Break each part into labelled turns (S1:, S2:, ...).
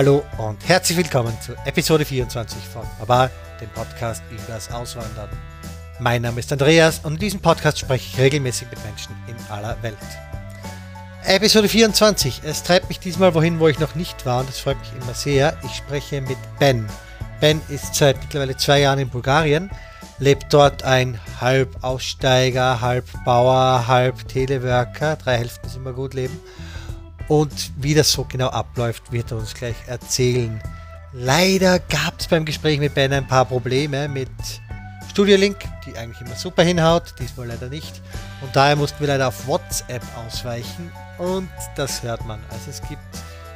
S1: Hallo und herzlich willkommen zu Episode 24 von Baba, dem Podcast übers Auswandern. Mein Name ist Andreas und in diesem Podcast spreche ich regelmäßig mit Menschen in aller Welt. Episode 24. Es treibt mich diesmal wohin, wo ich noch nicht war und das freut mich immer sehr. Ich spreche mit Ben. Ben ist seit mittlerweile zwei Jahren in Bulgarien, lebt dort ein halb Aussteiger, halb Bauer, halb Teleworker, drei Hälften ist immer gut leben. Und wie das so genau abläuft, wird er uns gleich erzählen. Leider gab es beim Gespräch mit Ben ein paar Probleme mit Studio Link, die eigentlich immer super hinhaut, diesmal leider nicht. Und daher mussten wir leider auf WhatsApp ausweichen und das hört man. Also es gibt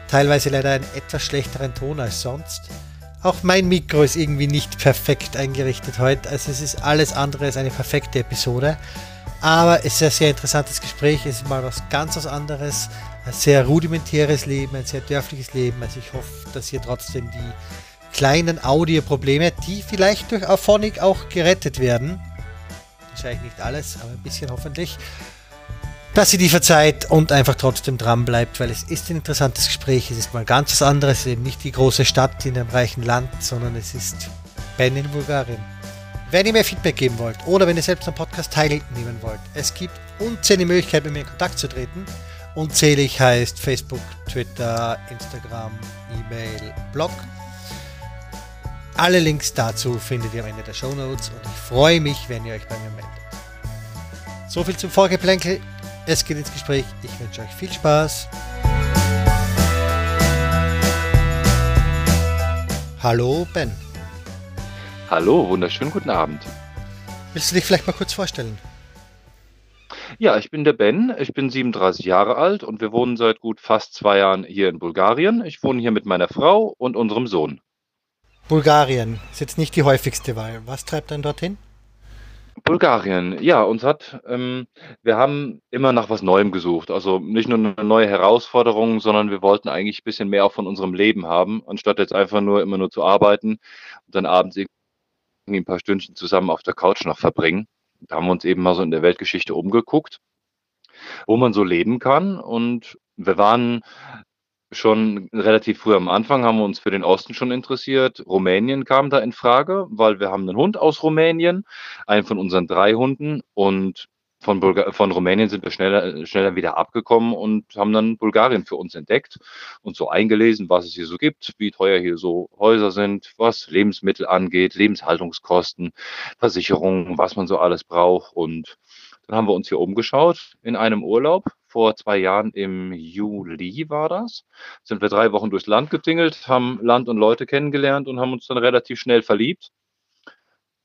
S1: teilweise leider einen etwas schlechteren Ton als sonst. Auch mein Mikro ist irgendwie nicht perfekt eingerichtet heute. Also es ist alles andere als eine perfekte Episode. Aber es ist ein sehr interessantes Gespräch. Es ist mal was ganz was anderes. Ein sehr rudimentäres Leben, ein sehr dörfliches Leben. Also ich hoffe, dass ihr trotzdem die kleinen Audioprobleme, die vielleicht durch Auphonic auch gerettet werden, wahrscheinlich nicht alles, aber ein bisschen hoffentlich, dass sie die verzeiht und einfach trotzdem dran bleibt, weil es ist ein interessantes Gespräch. Es ist mal ganz was anderes, es ist eben nicht die große Stadt in einem reichen Land, sondern es ist Ben in Bulgarien. Wenn ihr mir Feedback geben wollt oder wenn ihr selbst am Podcast teilnehmen wollt, es gibt unzählige Möglichkeiten, mit mir in Kontakt zu treten. Unzählig heißt Facebook, Twitter, Instagram, E-Mail, Blog. Alle Links dazu findet ihr am Ende der Show Notes und ich freue mich, wenn ihr euch bei mir meldet. So viel zum Vorgeplänkel. Es geht ins Gespräch. Ich wünsche euch viel Spaß. Hallo Ben.
S2: Hallo, wunderschönen guten Abend.
S1: Willst du dich vielleicht mal kurz vorstellen?
S2: Ja, ich bin der Ben, ich bin 37 Jahre alt und wir wohnen seit gut fast zwei Jahren hier in Bulgarien. Ich wohne hier mit meiner Frau und unserem Sohn.
S1: Bulgarien ist jetzt nicht die häufigste Wahl. Was treibt dann dorthin?
S2: Bulgarien, ja, uns hat, ähm, wir haben immer nach was Neuem gesucht. Also nicht nur eine neue Herausforderung, sondern wir wollten eigentlich ein bisschen mehr auch von unserem Leben haben, anstatt jetzt einfach nur immer nur zu arbeiten und dann abends irgendwie ein paar Stündchen zusammen auf der Couch noch verbringen. Da haben wir uns eben mal so in der Weltgeschichte umgeguckt, wo man so leben kann. Und wir waren schon relativ früh am Anfang haben wir uns für den Osten schon interessiert. Rumänien kam da in Frage, weil wir haben einen Hund aus Rumänien, einen von unseren drei Hunden und von, Bulga von Rumänien sind wir schneller, schneller wieder abgekommen und haben dann Bulgarien für uns entdeckt und so eingelesen, was es hier so gibt, wie teuer hier so Häuser sind, was Lebensmittel angeht, Lebenshaltungskosten, Versicherungen, was man so alles braucht. Und dann haben wir uns hier umgeschaut in einem Urlaub vor zwei Jahren im Juli war das. Sind wir drei Wochen durchs Land getingelt, haben Land und Leute kennengelernt und haben uns dann relativ schnell verliebt.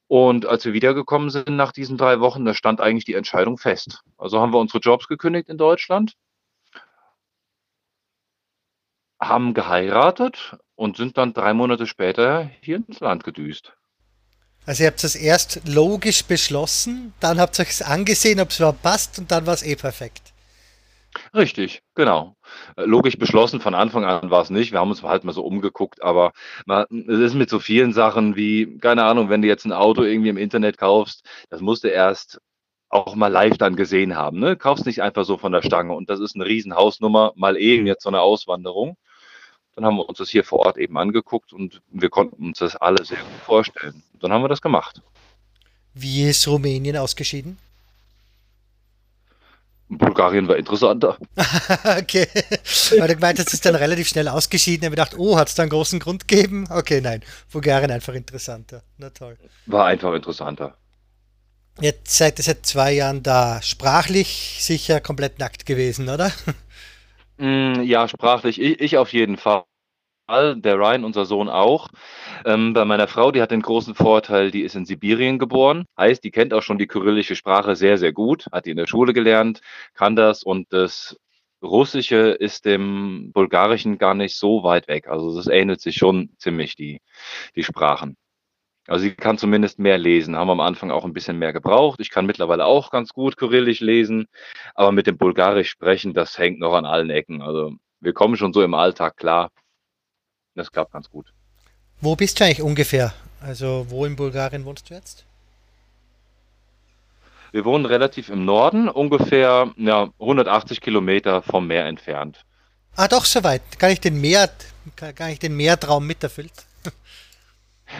S2: Und als wir wiedergekommen sind nach diesen drei Wochen, da stand eigentlich die Entscheidung fest. Also haben wir unsere Jobs gekündigt in Deutschland, haben geheiratet und sind dann drei Monate später hier ins Land gedüst.
S1: Also ihr habt es erst logisch beschlossen, dann habt ihr es angesehen, ob es überhaupt passt und dann war es eh perfekt.
S2: Richtig, genau. Äh, logisch beschlossen, von Anfang an war es nicht. Wir haben uns halt mal so umgeguckt, aber man, es ist mit so vielen Sachen wie, keine Ahnung, wenn du jetzt ein Auto irgendwie im Internet kaufst, das musst du erst auch mal live dann gesehen haben. Ne? Kaufst nicht einfach so von der Stange und das ist eine Riesenhausnummer, mal eben jetzt so eine Auswanderung. Dann haben wir uns das hier vor Ort eben angeguckt und wir konnten uns das alle sehr gut vorstellen. Dann haben wir das gemacht.
S1: Wie ist Rumänien ausgeschieden?
S2: Bulgarien war interessanter.
S1: okay. Weil du gemeint hast, es ist dann relativ schnell ausgeschieden. Ich habe gedacht, oh, hat es da einen großen Grund gegeben? Okay, nein. Bulgarien einfach interessanter. Na toll.
S2: War einfach interessanter.
S1: Jetzt seid ihr seit zwei Jahren da. Sprachlich sicher komplett nackt gewesen, oder?
S2: Mm, ja, sprachlich. Ich, ich auf jeden Fall der Ryan, unser Sohn auch. Ähm, bei meiner Frau, die hat den großen Vorteil, die ist in Sibirien geboren. Heißt, die kennt auch schon die kyrillische Sprache sehr, sehr gut, hat die in der Schule gelernt, kann das und das Russische ist dem Bulgarischen gar nicht so weit weg. Also es ähnelt sich schon ziemlich, die, die Sprachen. Also sie kann zumindest mehr lesen. Haben wir am Anfang auch ein bisschen mehr gebraucht. Ich kann mittlerweile auch ganz gut Kyrillisch lesen, aber mit dem Bulgarisch sprechen, das hängt noch an allen Ecken. Also wir kommen schon so im Alltag klar. Das klappt ganz gut.
S1: Wo bist du eigentlich ungefähr? Also wo in Bulgarien wohnst du jetzt?
S2: Wir wohnen relativ im Norden, ungefähr ja, 180 Kilometer vom Meer entfernt.
S1: Ah, doch soweit. Kann ich den Meer, kann ich den Meertraum miterfüllt?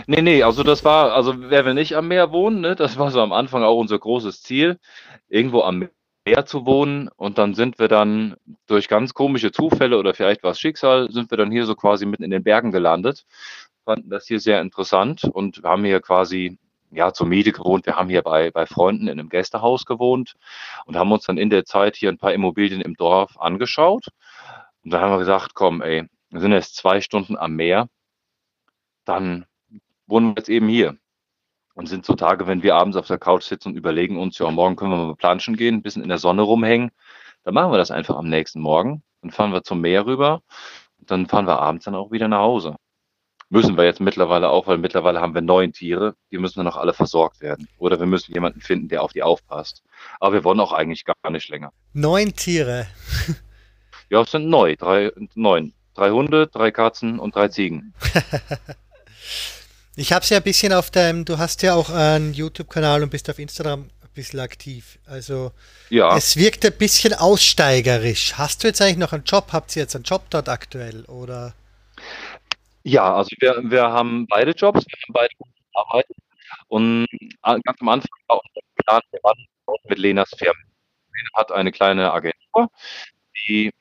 S2: Nee, nee, also das war, also wer will nicht am Meer wohnen, ne? Das war so am Anfang auch unser großes Ziel, irgendwo am Meer zu wohnen. Und dann sind wir dann durch ganz komische Zufälle oder vielleicht war es Schicksal, sind wir dann hier so quasi mitten in den Bergen gelandet. Fanden das hier sehr interessant und haben hier quasi ja, zur Miete gewohnt. Wir haben hier bei, bei Freunden in einem Gästehaus gewohnt und haben uns dann in der Zeit hier ein paar Immobilien im Dorf angeschaut. Und dann haben wir gesagt, komm, ey, wir sind jetzt zwei Stunden am Meer, dann wohnen wir jetzt eben hier. Und sind so Tage, wenn wir abends auf der Couch sitzen und überlegen uns, ja, morgen können wir mal planschen gehen, ein bisschen in der Sonne rumhängen. Dann machen wir das einfach am nächsten Morgen. Dann fahren wir zum Meer rüber. Und dann fahren wir abends dann auch wieder nach Hause. Müssen wir jetzt mittlerweile auch, weil mittlerweile haben wir neun Tiere. Die müssen dann noch alle versorgt werden. Oder wir müssen jemanden finden, der auf die aufpasst. Aber wir wollen auch eigentlich gar nicht länger.
S1: Neun Tiere.
S2: ja, es sind neu. Drei, neun. Drei Hunde, drei Katzen und drei Ziegen.
S1: Ich habe es ja ein bisschen auf deinem, du hast ja auch einen YouTube-Kanal und bist auf Instagram ein bisschen aktiv. Also ja. es wirkt ein bisschen aussteigerisch. Hast du jetzt eigentlich noch einen Job? Habt ihr jetzt einen Job dort aktuell? Oder?
S2: Ja, also wir, wir haben beide Jobs, wir haben beide arbeiten. Und äh, ganz am Anfang war unser Plan, wir waren mit Lenas Firma. Lena hat eine kleine Agentur, die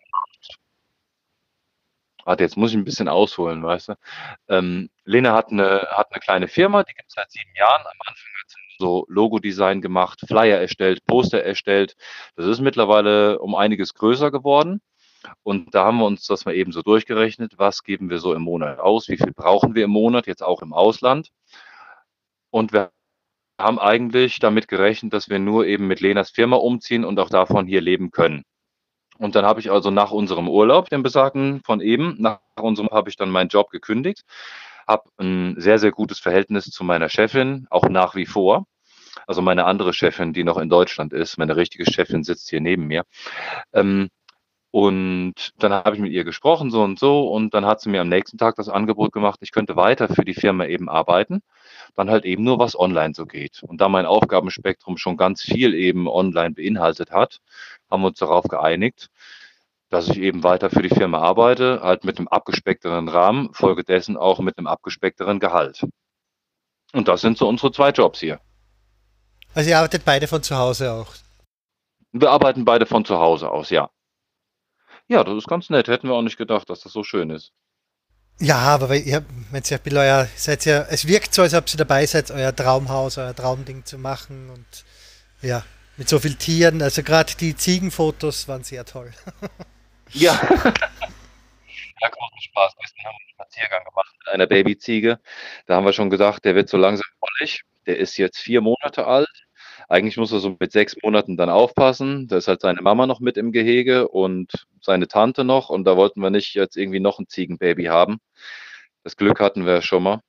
S2: Warte, jetzt muss ich ein bisschen ausholen, weißt du? Ähm, Lena hat eine, hat eine kleine Firma, die gibt es seit sieben Jahren. Am Anfang hat sie so Logo-Design gemacht, Flyer erstellt, Poster erstellt. Das ist mittlerweile um einiges größer geworden. Und da haben wir uns das mal eben so durchgerechnet, was geben wir so im Monat aus, wie viel brauchen wir im Monat, jetzt auch im Ausland. Und wir haben eigentlich damit gerechnet, dass wir nur eben mit Lenas Firma umziehen und auch davon hier leben können. Und dann habe ich also nach unserem Urlaub, den besagten von eben, nach unserem habe ich dann meinen Job gekündigt, habe ein sehr, sehr gutes Verhältnis zu meiner Chefin, auch nach wie vor. Also meine andere Chefin, die noch in Deutschland ist, meine richtige Chefin sitzt hier neben mir. Ähm, und dann habe ich mit ihr gesprochen, so und so, und dann hat sie mir am nächsten Tag das Angebot gemacht, ich könnte weiter für die Firma eben arbeiten, dann halt eben nur was online so geht. Und da mein Aufgabenspektrum schon ganz viel eben online beinhaltet hat, haben wir uns darauf geeinigt, dass ich eben weiter für die Firma arbeite, halt mit einem abgespeckteren Rahmen, folgedessen auch mit einem abgespeckteren Gehalt. Und das sind so unsere zwei Jobs hier.
S1: Also ihr arbeitet beide von zu Hause auch?
S2: Wir arbeiten beide von zu Hause aus, ja. Ja, das ist ganz nett. Hätten wir auch nicht gedacht, dass das so schön ist.
S1: Ja, aber ihr, wenn ihr euer, seid ja, es wirkt so, als ob ihr dabei seid, euer Traumhaus, euer Traumding zu machen und ja, mit so vielen Tieren. Also gerade die Ziegenfotos waren sehr toll.
S2: ja. ja, großen Spaß. Gestern haben wir einen Spaziergang gemacht mit einer Babyziege. Da haben wir schon gesagt, der wird so langsam wollig. Der ist jetzt vier Monate alt. Eigentlich muss er so mit sechs Monaten dann aufpassen. Da ist halt seine Mama noch mit im Gehege und seine Tante noch. Und da wollten wir nicht jetzt irgendwie noch ein Ziegenbaby haben. Das Glück hatten wir schon mal.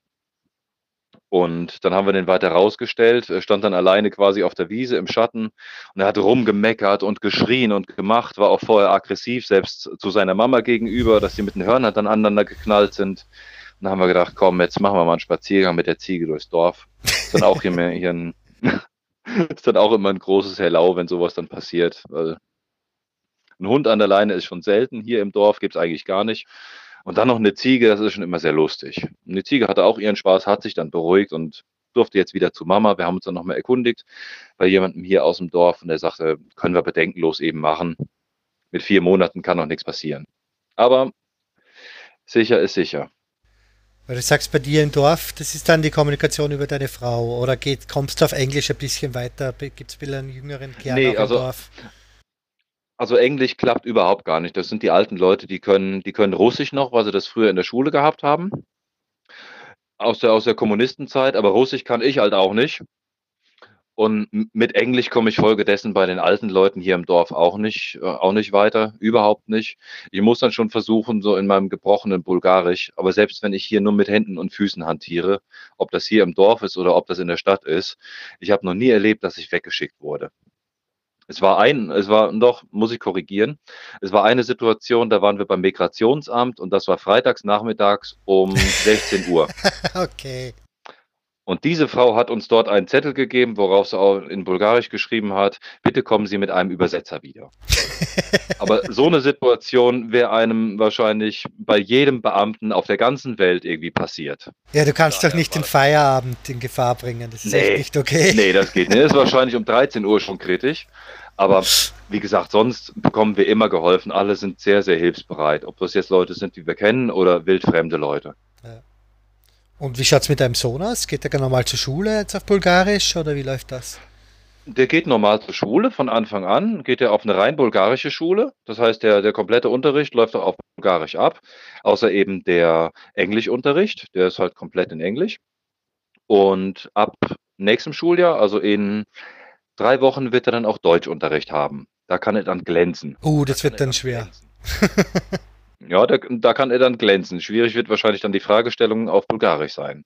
S2: Und dann haben wir den weiter rausgestellt, er stand dann alleine quasi auf der Wiese im Schatten und er hat rumgemeckert und geschrien und gemacht, war auch vorher aggressiv, selbst zu seiner Mama gegenüber, dass sie mit den Hörnern dann aneinander geknallt sind. Und dann haben wir gedacht, komm, jetzt machen wir mal einen Spaziergang mit der Ziege durchs Dorf. Dann auch hier, mehr, hier ein, ist dann auch immer ein großes Hellau, wenn sowas dann passiert, weil ein Hund an der Leine ist schon selten. Hier im Dorf gibt es eigentlich gar nicht. Und dann noch eine Ziege, das ist schon immer sehr lustig. Die Ziege hatte auch ihren Spaß, hat sich dann beruhigt und durfte jetzt wieder zu Mama. Wir haben uns dann nochmal erkundigt bei jemandem hier aus dem Dorf und der sagte, können wir bedenkenlos eben machen. Mit vier Monaten kann noch nichts passieren. Aber sicher ist sicher.
S1: Weil du sagst, bei dir im Dorf, das ist dann die Kommunikation über deine Frau oder geht, kommst du auf Englisch ein bisschen weiter? Gibt es wieder einen jüngeren Kern
S2: nee, also, im Dorf? Also Englisch klappt überhaupt gar nicht. Das sind die alten Leute, die können, die können Russisch noch, weil sie das früher in der Schule gehabt haben. Aus der, aus der Kommunistenzeit, aber Russisch kann ich halt auch nicht. Und mit Englisch komme ich folgedessen bei den alten Leuten hier im Dorf auch nicht, äh, auch nicht weiter, überhaupt nicht. Ich muss dann schon versuchen, so in meinem gebrochenen Bulgarisch, aber selbst wenn ich hier nur mit Händen und Füßen hantiere, ob das hier im Dorf ist oder ob das in der Stadt ist, ich habe noch nie erlebt, dass ich weggeschickt wurde. Es war ein, es war doch, muss ich korrigieren. Es war eine Situation, da waren wir beim Migrationsamt und das war freitags nachmittags um 16 Uhr.
S1: okay.
S2: Und diese Frau hat uns dort einen Zettel gegeben, worauf sie auch in Bulgarisch geschrieben hat, bitte kommen Sie mit einem Übersetzer wieder. Aber so eine Situation wäre einem wahrscheinlich bei jedem Beamten auf der ganzen Welt irgendwie passiert.
S1: Ja, du kannst doch nicht den Feierabend in Gefahr bringen. Das ist
S2: Nee.
S1: echt nicht okay.
S2: Nee, das geht nicht. Das ist wahrscheinlich um 13 Uhr schon kritisch. Aber wie gesagt, sonst bekommen wir immer geholfen. Alle sind sehr, sehr hilfsbereit. Ob das jetzt Leute sind, die wir kennen oder wildfremde Leute.
S1: Und wie schaut es mit deinem Sohn aus? Geht er normal zur Schule jetzt auf Bulgarisch oder wie läuft das?
S2: Der geht normal zur Schule von Anfang an, geht er auf eine rein bulgarische Schule. Das heißt, der, der komplette Unterricht läuft auch auf Bulgarisch ab, außer eben der Englischunterricht, der ist halt komplett in Englisch. Und ab nächstem Schuljahr, also in drei Wochen, wird er dann auch Deutschunterricht haben. Da kann er dann glänzen.
S1: Uh, das
S2: Kann
S1: wird dann schwer.
S2: ja, da, da kann er dann glänzen. Schwierig wird wahrscheinlich dann die Fragestellung auf Bulgarisch sein.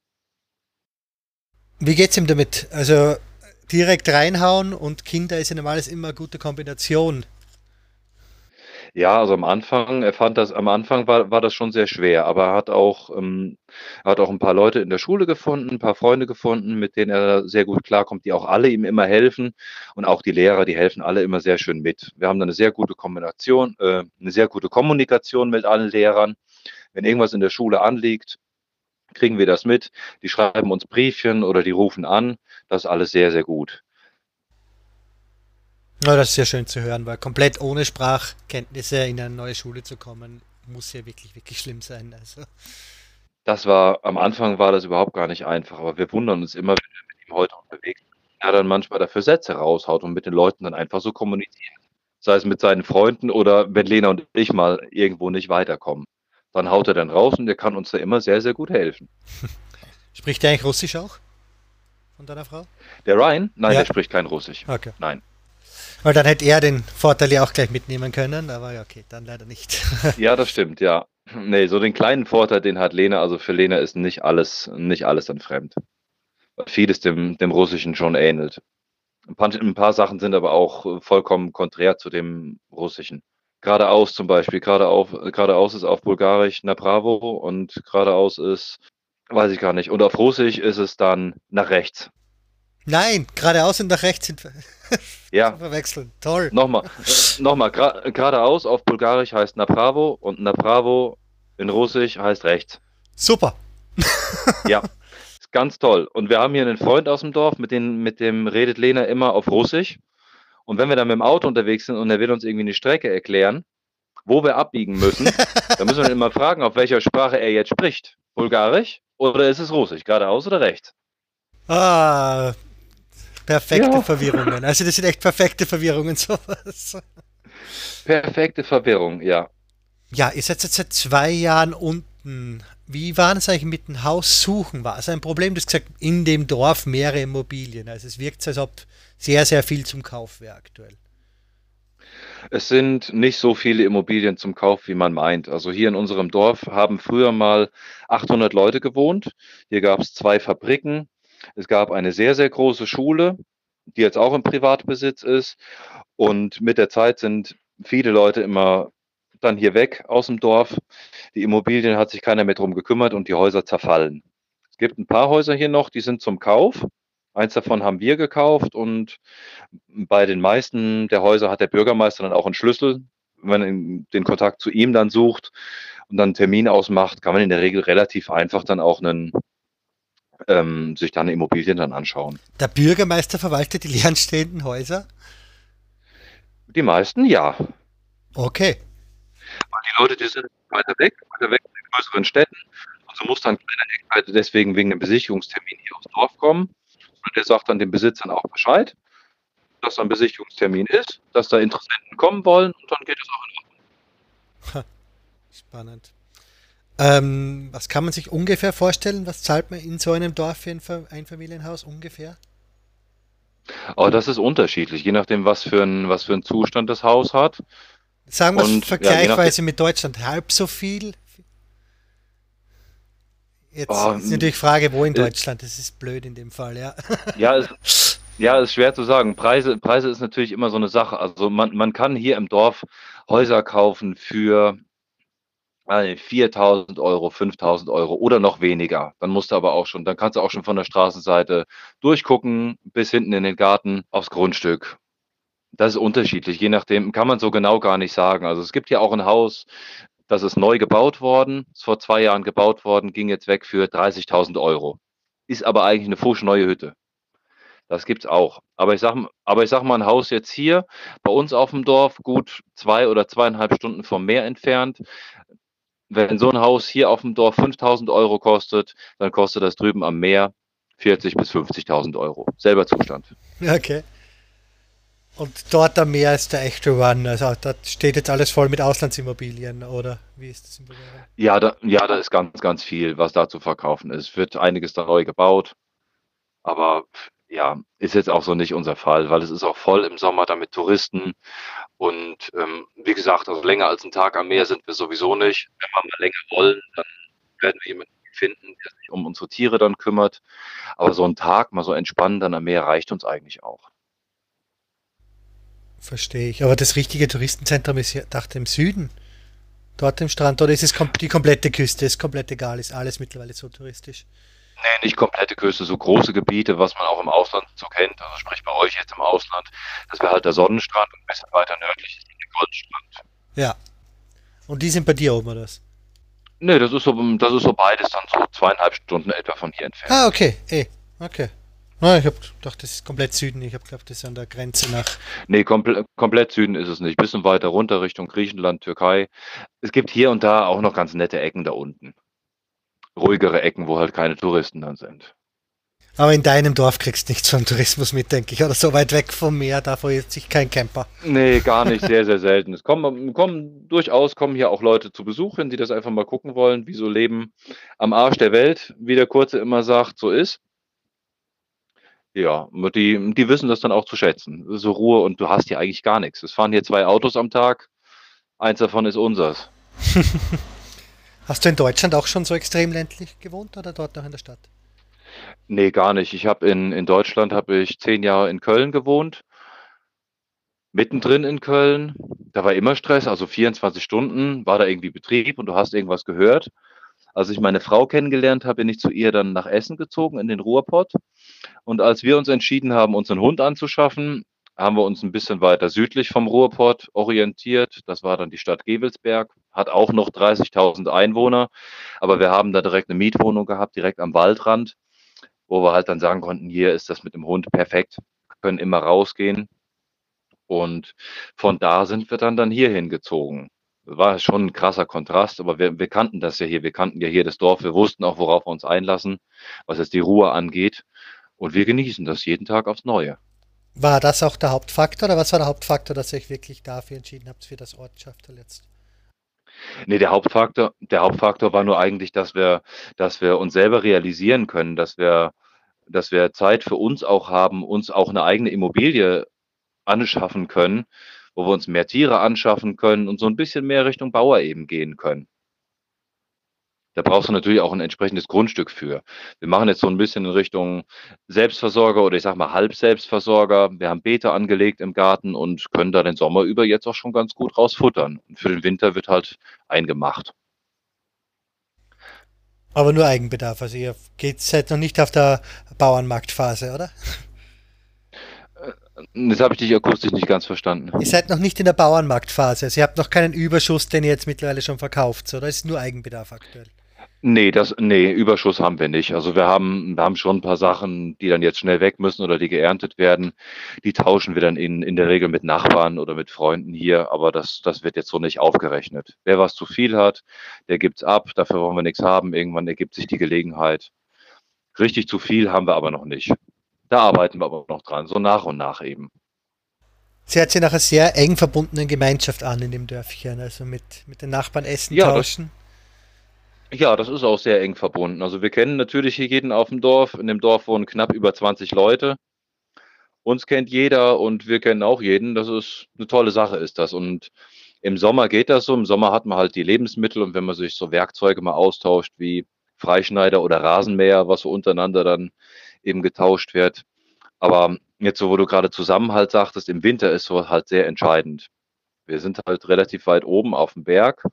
S1: Wie geht's ihm damit? Also direkt reinhauen und Kinder ist ja normales immer eine gute Kombination.
S2: Ja, also am Anfang, er fand das, am Anfang war, war das schon sehr schwer, aber er hat auch, ähm, er hat auch ein paar Leute in der Schule gefunden, ein paar Freunde gefunden, mit denen er sehr gut klarkommt, die auch alle ihm immer helfen. Und auch die Lehrer, die helfen alle immer sehr schön mit. Wir haben da eine sehr gute Kombination, äh, eine sehr gute Kommunikation mit allen Lehrern. Wenn irgendwas in der Schule anliegt, kriegen wir das mit. Die schreiben uns Briefchen oder die rufen an. Das ist alles sehr, sehr gut.
S1: Ja, das ist sehr schön zu hören, weil komplett ohne Sprachkenntnisse in eine neue Schule zu kommen, muss ja wirklich, wirklich schlimm sein. Also,
S2: Das war am Anfang war das überhaupt gar nicht einfach, aber wir wundern uns immer, wenn wir mit ihm heute unterwegs sind, er dann manchmal dafür Sätze raushaut und mit den Leuten dann einfach so kommuniziert. Sei es mit seinen Freunden oder wenn Lena und ich mal irgendwo nicht weiterkommen. Dann haut er dann raus und der kann uns da immer sehr, sehr gut helfen.
S1: spricht er eigentlich Russisch auch? Von deiner Frau?
S2: Der Ryan? Nein,
S1: Ja.
S2: der spricht kein Russisch.
S1: Okay.
S2: Nein.
S1: Weil dann hätte er den Vorteil ja auch gleich mitnehmen können, aber ja, okay, dann leider nicht.
S2: Ja, das stimmt, ja. Nee, so den kleinen Vorteil, den hat Lena, also für Lena ist nicht alles, nicht alles dann fremd. Vieles dem, dem Russischen schon ähnelt. Ein paar, ein paar Sachen sind aber auch vollkommen konträr zu dem Russischen. Geradeaus zum Beispiel, geradeauf, geradeaus ist auf Bulgarisch Napravo und geradeaus ist, weiß ich gar nicht, und auf Russisch ist es dann nach rechts.
S1: Nein, geradeaus und nach rechts sind
S2: Ja,
S1: verwechseln. Toll.
S2: Nochmal, äh, nochmal, gra- geradeaus auf Bulgarisch heißt Napravo und Napravo in Russisch heißt rechts.
S1: Super.
S2: Ja, ist ganz toll. Und wir haben hier einen Freund aus dem Dorf, mit dem, mit dem redet Lena immer auf Russisch. Und wenn wir dann mit dem Auto unterwegs sind und er will uns irgendwie eine Strecke erklären, wo wir abbiegen müssen, dann müssen wir ihn immer fragen, auf welcher Sprache er jetzt spricht. Bulgarisch oder ist es Russisch? Geradeaus oder rechts?
S1: Ah, perfekte
S2: Ja.
S1: Verwirrungen. Also das sind echt perfekte Verwirrungen, sowas.
S2: Perfekte Verwirrung, ja.
S1: Ja, ihr seid jetzt seit zwei Jahren unten. Wie war es eigentlich mit dem Haus suchen? War es ein Problem? Du hast gesagt, in dem Dorf mehrere Immobilien. Also es wirkt, so, als ob sehr, sehr viel zum Kauf wäre aktuell.
S2: Es sind nicht so viele Immobilien zum Kauf, wie man meint. Also hier in unserem Dorf haben früher mal 800 Leute gewohnt. Hier gab es zwei Fabriken. Es gab eine sehr, sehr große Schule, die jetzt auch im Privatbesitz ist. Und mit der Zeit sind viele Leute immer dann hier weg aus dem Dorf. Die Immobilien hat sich keiner mehr drum gekümmert und die Häuser zerfallen. Es gibt ein paar Häuser hier noch, die sind zum Kauf. Eins davon haben wir gekauft und bei den meisten der Häuser hat der Bürgermeister dann auch einen Schlüssel. Wenn man den Kontakt zu ihm dann sucht und dann einen Termin ausmacht, kann man in der Regel relativ einfach dann auch einen, ähm, sich dann Immobilien dann anschauen.
S1: Der Bürgermeister verwaltet die leerstehenden Häuser?
S2: Die meisten ja.
S1: Okay.
S2: Die Leute, die sind weiter weg, weiter weg in den größeren Städten. Und so muss dann keiner Eckseite deswegen wegen einem Besichtigungstermin hier aufs Dorf kommen. Und der sagt dann den Besitzern auch Bescheid, dass da ein Besichtigungstermin ist, dass da Interessenten kommen wollen und dann geht es auch in Ordnung.
S1: Spannend. Ähm, was kann man sich ungefähr vorstellen? Was zahlt man in so einem Dorf für ein Einfamilienhaus ungefähr?
S2: Aber das ist unterschiedlich, je nachdem, was für ein, was für ein Zustand das Haus hat.
S1: Sagen wir
S2: ja, je
S1: vergleichsweise mit Deutschland halb so viel. Jetzt
S2: Oh,
S1: ist natürlich die Frage, wo in
S2: äh,
S1: Deutschland. Das ist blöd in dem Fall, ja.
S2: Ja, es, ja, ist schwer zu sagen. Preise, Preise ist natürlich immer so eine Sache. Also man, man kann hier im Dorf Häuser kaufen für 4.000 Euro, 5.000 Euro oder noch weniger. Dann musst du aber auch schon, dann kannst du auch schon von der Straßenseite durchgucken bis hinten in den Garten aufs Grundstück. Das ist unterschiedlich, je nachdem kann man so genau gar nicht sagen. Also es gibt hier auch ein Haus, das ist neu gebaut worden, ist vor zwei Jahren gebaut worden, ging jetzt weg für 30.000 Euro. Ist aber eigentlich eine fuschneue Hütte. Das gibt's auch. Aber ich sag, aber ich sag mal, ein Haus jetzt hier bei uns auf dem Dorf, gut zwei oder zweieinhalb Stunden vom Meer entfernt, wenn so ein Haus hier auf dem Dorf 5.000 Euro kostet, dann kostet das drüben am Meer 40.000 bis 50.000 Euro. Selber Zustand.
S1: Okay. Und dort am Meer ist der echte Run. Also da steht jetzt alles voll mit Auslandsimmobilien, oder wie ist das
S2: Bulgarien? Ja, da, ja, da ist ganz, ganz viel, was da zu verkaufen ist. Wird einiges da neu gebaut. Aber ja, ist jetzt auch so nicht unser Fall, weil es ist auch voll im Sommer da mit Touristen. Und ähm, wie gesagt, also länger als einen Tag am Meer sind wir sowieso nicht. Wenn wir mal länger wollen, dann werden wir jemanden finden, der sich um unsere Tiere dann kümmert. Aber so ein Tag mal so entspannen dann am Meer reicht uns eigentlich auch.
S1: Verstehe ich. Aber das richtige Touristenzentrum ist ja, dachte im Süden. Dort im Strand, oder ist es kom die komplette Küste? Ist komplett egal, ist alles mittlerweile so touristisch.
S2: Nee, nicht komplette Küste, so große Gebiete, was man auch im Ausland so kennt. Also sprich bei euch jetzt im Ausland. Das wäre halt der Sonnenstrand und ein bisschen weiter nördlich ist der Goldstrand.
S1: Ja. Und die sind bei dir oben, oder was?
S2: Nee, das ist so, das ist so beides dann so zweieinhalb Stunden etwa von hier entfernt.
S1: Ah, okay. Eh, okay. Ah, ich habe gedacht, das ist komplett Süden. Ich habe gedacht, das ist an der Grenze nach.
S2: Nee, komple komplett Süden ist es nicht. Bisschen weiter runter Richtung Griechenland, Türkei. Es gibt hier und da auch noch ganz nette Ecken da unten. Ruhigere Ecken, wo halt keine Touristen dann sind.
S1: Aber in deinem Dorf kriegst du nichts vom Tourismus mit, denke ich. Oder so weit weg vom Meer, da freut sich kein Camper.
S2: Nee, gar nicht, sehr, sehr selten. Es kommen, kommen durchaus kommen hier auch Leute zu Besuch, wenn die das einfach mal gucken wollen, wie so Leben am Arsch der Welt, wie der Kurze immer sagt, so ist. Ja, die die wissen das dann auch zu schätzen. So Ruhe und du hast hier eigentlich gar nichts. Es fahren hier zwei Autos am Tag, eins davon ist unseres.
S1: Hast du in Deutschland auch schon so extrem ländlich gewohnt oder dort noch in der Stadt?
S2: Nee, gar nicht. Ich habe in in Deutschland habe ich zehn Jahre in Köln gewohnt. Mittendrin in Köln, da war immer Stress, also 24 Stunden war da irgendwie Betrieb und du hast irgendwas gehört. Als ich meine Frau kennengelernt habe, bin ich zu ihr dann nach Essen gezogen in den Ruhrpott. Und als wir uns entschieden haben, uns einen Hund anzuschaffen, haben wir uns ein bisschen weiter südlich vom Ruhrpott orientiert. Das war dann die Stadt Gewelsberg, hat auch noch 30.000 Einwohner, aber wir haben da direkt eine Mietwohnung gehabt, direkt am Waldrand, wo wir halt dann sagen konnten, hier ist das mit dem Hund perfekt, können immer rausgehen. Und von da sind wir dann dann hier hingezogen war schon ein krasser Kontrast, aber wir, wir kannten das ja hier. Wir kannten ja hier das Dorf. Wir wussten auch, worauf wir uns einlassen, was jetzt die Ruhe angeht. Und wir genießen das jeden Tag aufs Neue.
S1: War das auch der Hauptfaktor oder was war der Hauptfaktor, dass ihr euch wirklich dafür entschieden habt, für das Ortschafter jetzt?
S2: Nee, der Hauptfaktor, der Hauptfaktor war nur eigentlich, dass wir, dass wir uns selber realisieren können, dass wir, dass wir Zeit für uns auch haben, uns auch eine eigene Immobilie anschaffen können wo wir uns mehr Tiere anschaffen können und so ein bisschen mehr Richtung Bauer eben gehen können. Da brauchst du natürlich auch ein entsprechendes Grundstück für. Wir machen jetzt so ein bisschen in Richtung Selbstversorger oder ich sag mal Halbselbstversorger. Wir haben Beete angelegt im Garten und können da den Sommer über jetzt auch schon ganz gut rausfuttern. Und für den Winter wird halt eingemacht.
S1: Aber nur Eigenbedarf. Also ihr geht seid noch nicht auf der Bauernmarktphase, oder?
S2: Das habe ich dich akustisch nicht ganz verstanden.
S1: Ihr seid noch nicht in der Bauernmarktphase. Also ihr habt noch keinen Überschuss, den ihr jetzt mittlerweile schon verkauft, oder? Es ist nur Eigenbedarf aktuell.
S2: Nee, das, nee, Überschuss haben wir nicht. Also wir haben, wir haben schon ein paar Sachen, die dann jetzt schnell weg müssen oder die geerntet werden. Die tauschen wir dann in, in der Regel mit Nachbarn oder mit Freunden hier, aber das, das wird jetzt so nicht aufgerechnet. Wer was zu viel hat, der gibt's ab, dafür wollen wir nichts haben. Irgendwann ergibt sich die Gelegenheit. Richtig zu viel haben wir aber noch nicht. Da arbeiten wir aber noch dran, so nach und nach eben.
S1: Sie hat sich nach einer sehr eng verbundenen Gemeinschaft an in dem Dörfchen, also mit, mit den Nachbarn essen
S2: ja,
S1: tauschen.
S2: Das, ja, das ist auch sehr eng verbunden. Also wir kennen natürlich hier jeden auf dem Dorf. In dem Dorf wohnen knapp über 20 Leute. Uns kennt jeder und wir kennen auch jeden. Das ist eine tolle Sache, ist das. Und im Sommer geht das so. Im Sommer hat man halt die Lebensmittel und wenn man sich so Werkzeuge mal austauscht wie Freischneider oder Rasenmäher, was so untereinander dann eben getauscht wird. Aber jetzt so, wo du gerade Zusammenhalt sagtest, im Winter ist so halt sehr entscheidend. Wir sind halt relativ weit oben auf dem Berg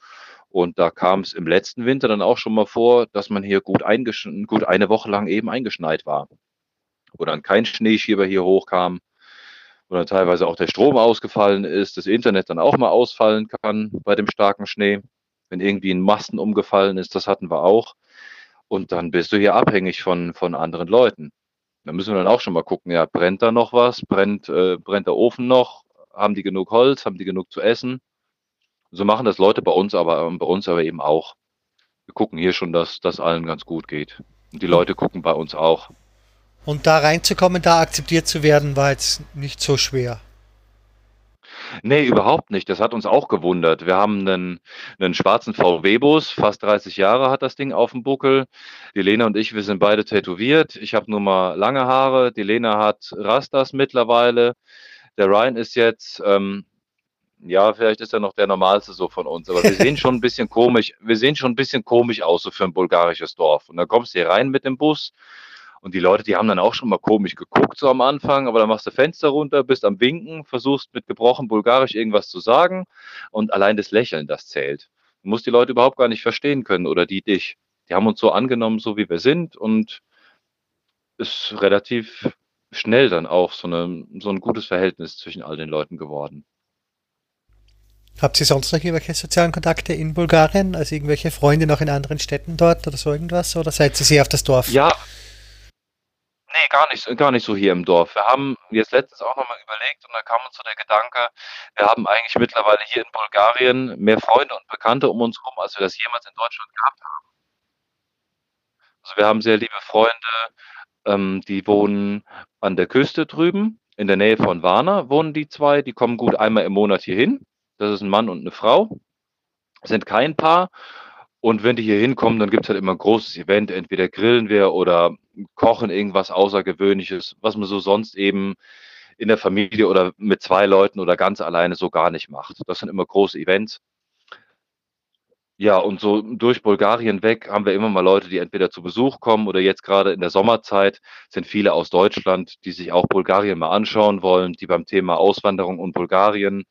S2: Und da kam es im letzten Winter dann auch schon mal vor, dass man hier gut, gut eine Woche lang eben eingeschneit war. Wo dann kein Schneeschieber hier hochkam, wo dann teilweise auch der Strom ausgefallen ist, das Internet dann auch mal ausfallen kann bei dem starken Schnee. Wenn irgendwie ein Masten umgefallen ist, das hatten wir auch. Und dann bist du hier abhängig von, von anderen Leuten. Da müssen wir dann auch schon mal gucken, ja, brennt da noch was? Brennt, äh, brennt der Ofen noch? Haben die genug Holz? Haben die genug zu essen? So machen das Leute bei uns, aber bei uns aber eben auch. Wir gucken hier schon, dass das allen ganz gut geht. Und die Leute gucken bei uns auch.
S1: Und da reinzukommen, da akzeptiert zu werden, war jetzt nicht so schwer.
S2: Nee, überhaupt nicht. Das hat uns auch gewundert. Wir haben einen, einen schwarzen VW-Bus, fast 30 Jahre hat das Ding auf dem Buckel. Die Lena und ich, wir sind beide tätowiert. Ich habe nur mal lange Haare. Die Lena hat Rastas mittlerweile. Der Ryan ist jetzt, ähm, ja, vielleicht ist er noch der normalste so von uns, aber wir sehen schon ein bisschen komisch, wir sehen schon ein bisschen komisch aus so für ein bulgarisches Dorf. Und dann kommst du hier rein mit dem Bus und die Leute, die haben dann auch schon mal komisch geguckt so am Anfang, aber dann machst du Fenster runter, bist am Winken, versuchst mit gebrochen Bulgarisch irgendwas zu sagen und allein das Lächeln, das zählt. Du musst die Leute überhaupt gar nicht verstehen können oder die dich. Die haben uns so angenommen, so wie wir sind und ist relativ schnell dann auch so, eine, so ein gutes Verhältnis zwischen all den Leuten geworden.
S1: Habt ihr sonst noch irgendwelche sozialen Kontakte in Bulgarien? Also irgendwelche Freunde noch in anderen Städten dort oder so irgendwas? Oder seid ihr sehr auf das Dorf?
S2: Ja, Nee, gar nicht, gar nicht so hier im Dorf. Wir haben jetzt letztens auch nochmal überlegt und da kam uns so der Gedanke, wir haben eigentlich mittlerweile hier in Bulgarien mehr Freunde und Bekannte um uns herum, als wir das jemals in Deutschland gehabt haben. Also wir haben sehr liebe Freunde, ähm, die wohnen an der Küste drüben, in der Nähe von Varna wohnen die zwei, die kommen gut einmal im Monat hier hin. Das ist ein Mann und eine Frau, sind kein Paar und wenn die hier hinkommen, dann gibt es halt immer ein großes Event. Entweder grillen wir oder kochen irgendwas Außergewöhnliches, was man so sonst eben in der Familie oder mit zwei Leuten oder ganz alleine so gar nicht macht. Das sind immer große Events. Ja, und so durch Bulgarien weg haben wir immer mal Leute, die entweder zu Besuch kommen oder jetzt gerade in der Sommerzeit sind viele aus Deutschland, die sich auch Bulgarien mal anschauen wollen, die beim Thema Auswanderung und Bulgarien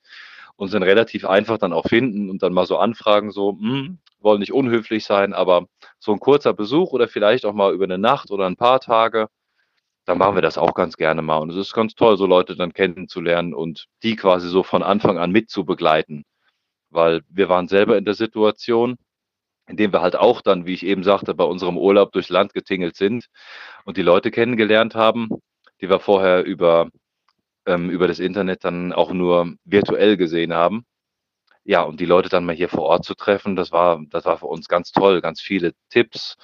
S2: und sind relativ einfach dann auch finden und dann mal so anfragen, so, hm, wollen nicht unhöflich sein, aber so ein kurzer Besuch oder vielleicht auch mal über eine Nacht oder ein paar Tage, dann machen wir das auch ganz gerne mal. Und es ist ganz toll, so Leute dann kennenzulernen und die quasi so von Anfang an mit zu begleiten. Weil wir waren selber in der Situation, in dem wir halt auch dann, wie ich eben sagte, bei unserem Urlaub durchs Land getingelt sind und die Leute kennengelernt haben, die wir vorher über, ähm, über das Internet dann auch nur virtuell gesehen haben. Ja, und die Leute dann mal hier vor Ort zu treffen, das war, das war für uns ganz toll. Ganz viele Tipps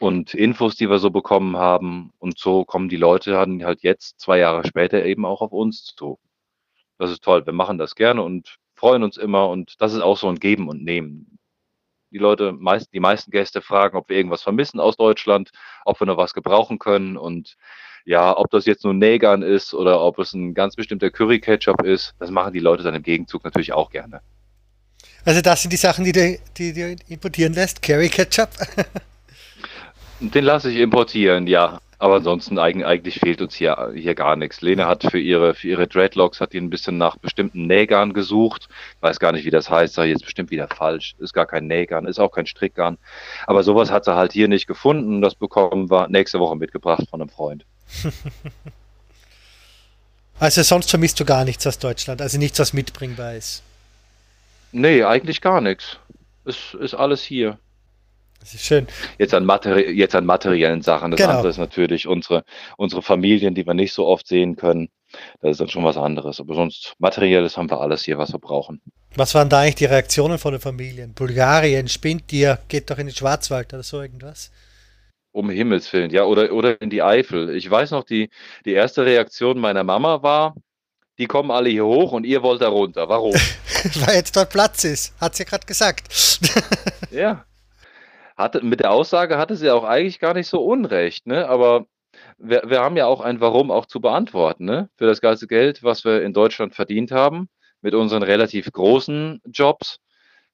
S2: und Infos, die wir so bekommen haben. Und so kommen die Leute dann halt jetzt, zwei Jahre später, eben auch auf uns zu. Das ist toll. Wir machen das gerne und freuen uns immer. Und das ist auch so ein Geben und Nehmen. Die Leute, meist, die meisten Gäste fragen, ob wir irgendwas vermissen aus Deutschland, ob wir noch was gebrauchen können. Und ja, ob das jetzt nur Nägern ist oder ob es ein ganz bestimmter Curry-Ketchup ist, das machen die Leute dann im Gegenzug natürlich auch gerne.
S1: Also das sind die Sachen, die du, die du importieren lässt, Curry Ketchup.
S2: Den lasse ich importieren, ja. Aber ansonsten eigentlich fehlt uns hier, hier gar nichts. Lene hat für ihre, für ihre Dreadlocks hat die ein bisschen nach bestimmten Nägern gesucht. Ich weiß gar nicht, wie das heißt. Sag jetzt bestimmt wieder falsch. Ist gar kein Nägern, ist auch kein Strickgarn. Aber sowas hat sie halt hier nicht gefunden. Das bekommen wir nächste Woche mitgebracht von einem Freund.
S1: also sonst vermisst du gar nichts aus Deutschland. Also nichts, was mitbringbar ist.
S2: Nee, eigentlich gar nichts. Ist, ist alles hier.
S1: Das ist schön.
S2: Jetzt an, Materi jetzt an materiellen Sachen. Das genau. andere ist natürlich unsere, unsere Familien, die wir nicht so oft sehen können. Das ist dann schon was anderes. Aber sonst materielles haben wir alles hier, was wir brauchen.
S1: Was waren da eigentlich die Reaktionen von den Familien? Bulgarien, spinnt ihr, geht doch in den Schwarzwald oder so irgendwas?
S2: Um Himmels Willen, ja, oder, oder in die Eifel. Ich weiß noch, die, die erste Reaktion meiner Mama war, die kommen alle hier hoch und ihr wollt da runter. Warum?
S1: Weil jetzt dort Platz ist, hat sie gerade gesagt.
S2: ja. Hatte, mit der Aussage hatte sie auch eigentlich gar nicht so unrecht, ne? Aber wir, wir haben ja auch ein Warum auch zu beantworten, ne? Für das ganze Geld, was wir in Deutschland verdient haben, mit unseren relativ großen Jobs,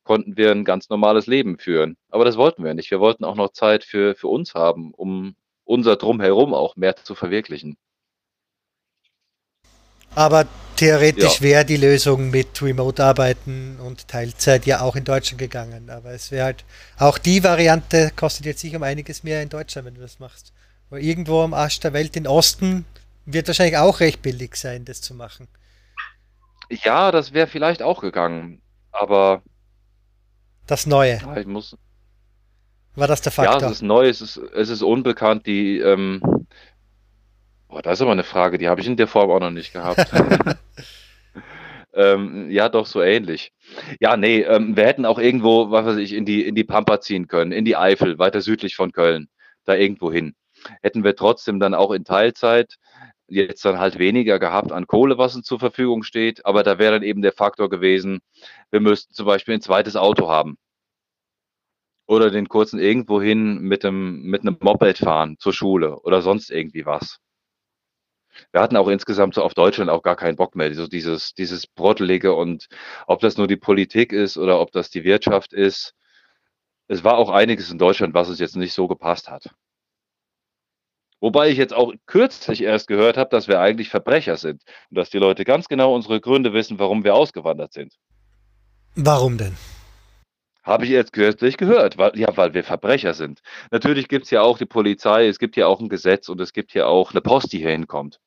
S2: konnten wir ein ganz normales Leben führen. Aber das wollten wir nicht. Wir wollten auch noch Zeit für, für uns haben, um unser Drumherum auch mehr zu verwirklichen.
S1: Aber Theoretisch ja. wäre die Lösung mit Remote-Arbeiten und Teilzeit ja auch in Deutschland gegangen, aber es wäre halt, auch die Variante kostet jetzt sicher um einiges mehr in Deutschland, wenn du das machst. Weil irgendwo am Arsch der Welt in Osten wird wahrscheinlich auch recht billig sein, das zu machen.
S2: Ja, das wäre vielleicht auch gegangen, aber.
S1: Das Neue.
S2: Ich muss.
S1: War das der Faktor?
S2: Ja, es ist neu, es ist, es ist unbekannt. Die, ähm, boah, das ist aber eine Frage, die habe ich in der Form auch noch nicht gehabt. ähm, ja, doch, so ähnlich. Ja, nee, ähm, wir hätten auch irgendwo, was weiß ich, in die, in die Pampa ziehen können, in die Eifel, weiter südlich von Köln, da irgendwo hin. Hätten wir trotzdem dann auch in Teilzeit jetzt dann halt weniger gehabt an Kohle, was uns zur Verfügung steht. Aber da wäre dann eben der Faktor gewesen, wir müssten zum Beispiel ein zweites Auto haben. Oder den kurzen irgendwo hin mit einem, mit einem Moped fahren zur Schule oder sonst irgendwie was. Wir hatten auch insgesamt so auf Deutschland auch gar keinen Bock mehr. So dieses, dieses Brottelige und ob das nur die Politik ist oder ob das die Wirtschaft ist. Es war auch einiges in Deutschland, was uns jetzt nicht so gepasst hat. Wobei ich jetzt auch kürzlich erst gehört habe, dass wir eigentlich Verbrecher sind und dass die Leute ganz genau unsere Gründe wissen, warum wir ausgewandert sind.
S1: Warum denn?
S2: Habe ich jetzt kürzlich gehört, weil, ja, weil wir Verbrecher sind. Natürlich gibt es ja auch die Polizei, es gibt ja auch ein Gesetz und es gibt ja auch eine Post, die hier hinkommt.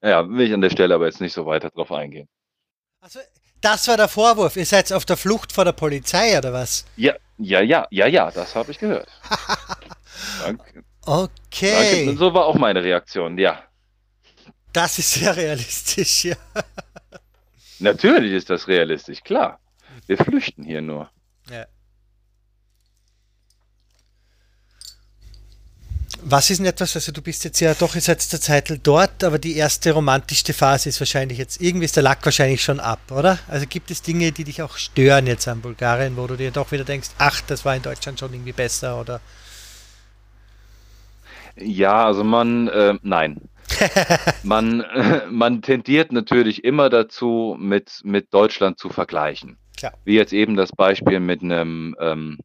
S2: Ja, will ich an der Stelle aber jetzt nicht so weiter drauf eingehen.
S1: Also, das war der Vorwurf. Ihr seid auf der Flucht vor der Polizei oder was?
S2: Ja, ja, ja, ja, ja, das habe ich gehört.
S1: Danke. Okay.
S2: Danke. So war auch meine Reaktion, ja.
S1: Das ist sehr realistisch, ja.
S2: Natürlich ist das realistisch, klar. Wir flüchten hier nur. Ja.
S1: Was ist denn etwas, also du bist jetzt ja doch seit der Zeit dort, aber die erste romantischste Phase ist wahrscheinlich jetzt, irgendwie ist der Lack wahrscheinlich schon ab, oder? Also gibt es Dinge, die dich auch stören jetzt an Bulgarien, wo du dir doch wieder denkst, ach, das war in Deutschland schon irgendwie besser oder
S2: ja, also man, äh, nein. man, man tendiert natürlich immer dazu, mit, mit Deutschland zu vergleichen. Klar. Wie jetzt eben das Beispiel mit einem, ähm,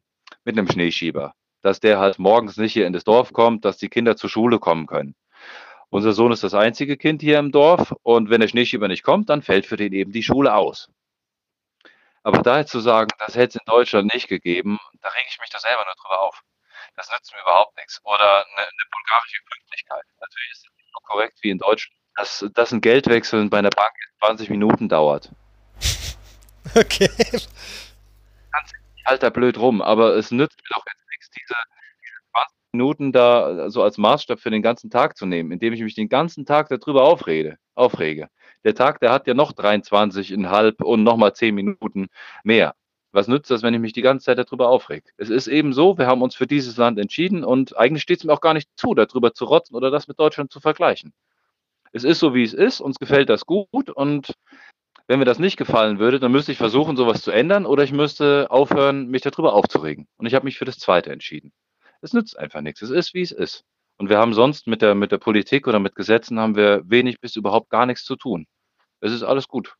S2: mit einem Schneeschieber. Dass der halt morgens nicht hier in das Dorf kommt, dass die Kinder zur Schule kommen können. Unser Sohn ist das einzige Kind hier im Dorf und wenn der Schneeschieber nicht kommt, dann fällt für den eben die Schule aus. Aber da jetzt zu sagen, das hätte es in Deutschland nicht gegeben, da rege ich mich da selber nur drüber auf das nützt mir überhaupt nichts. Oder eine, eine bulgarische Pünktlichkeit. Natürlich ist es nicht so korrekt wie in Deutschland. Dass, dass ein Geldwechsel bei einer Bank 20 Minuten dauert.
S1: Okay.
S2: Ganz halt da blöd rum, aber es nützt mir doch jetzt nichts, diese, diese 20 Minuten da so als Maßstab für den ganzen Tag zu nehmen, indem ich mich den ganzen Tag darüber aufrede, aufrege. Der Tag, der hat ja noch 23,5 und nochmal 10 Minuten mehr was nützt das, wenn ich mich die ganze Zeit darüber aufreg? Es ist eben so, wir haben uns für dieses Land entschieden und eigentlich steht es mir auch gar nicht zu, darüber zu rotzen oder das mit Deutschland zu vergleichen. Es ist so, wie es ist, uns gefällt das gut und wenn mir das nicht gefallen würde, dann müsste ich versuchen, sowas zu ändern oder ich müsste aufhören, mich darüber aufzuregen. Und ich habe mich für das Zweite entschieden. Es nützt einfach nichts. Es ist, wie es ist. Und wir haben sonst mit der, mit der Politik oder mit Gesetzen haben wir wenig bis überhaupt gar nichts zu tun. Es ist alles gut.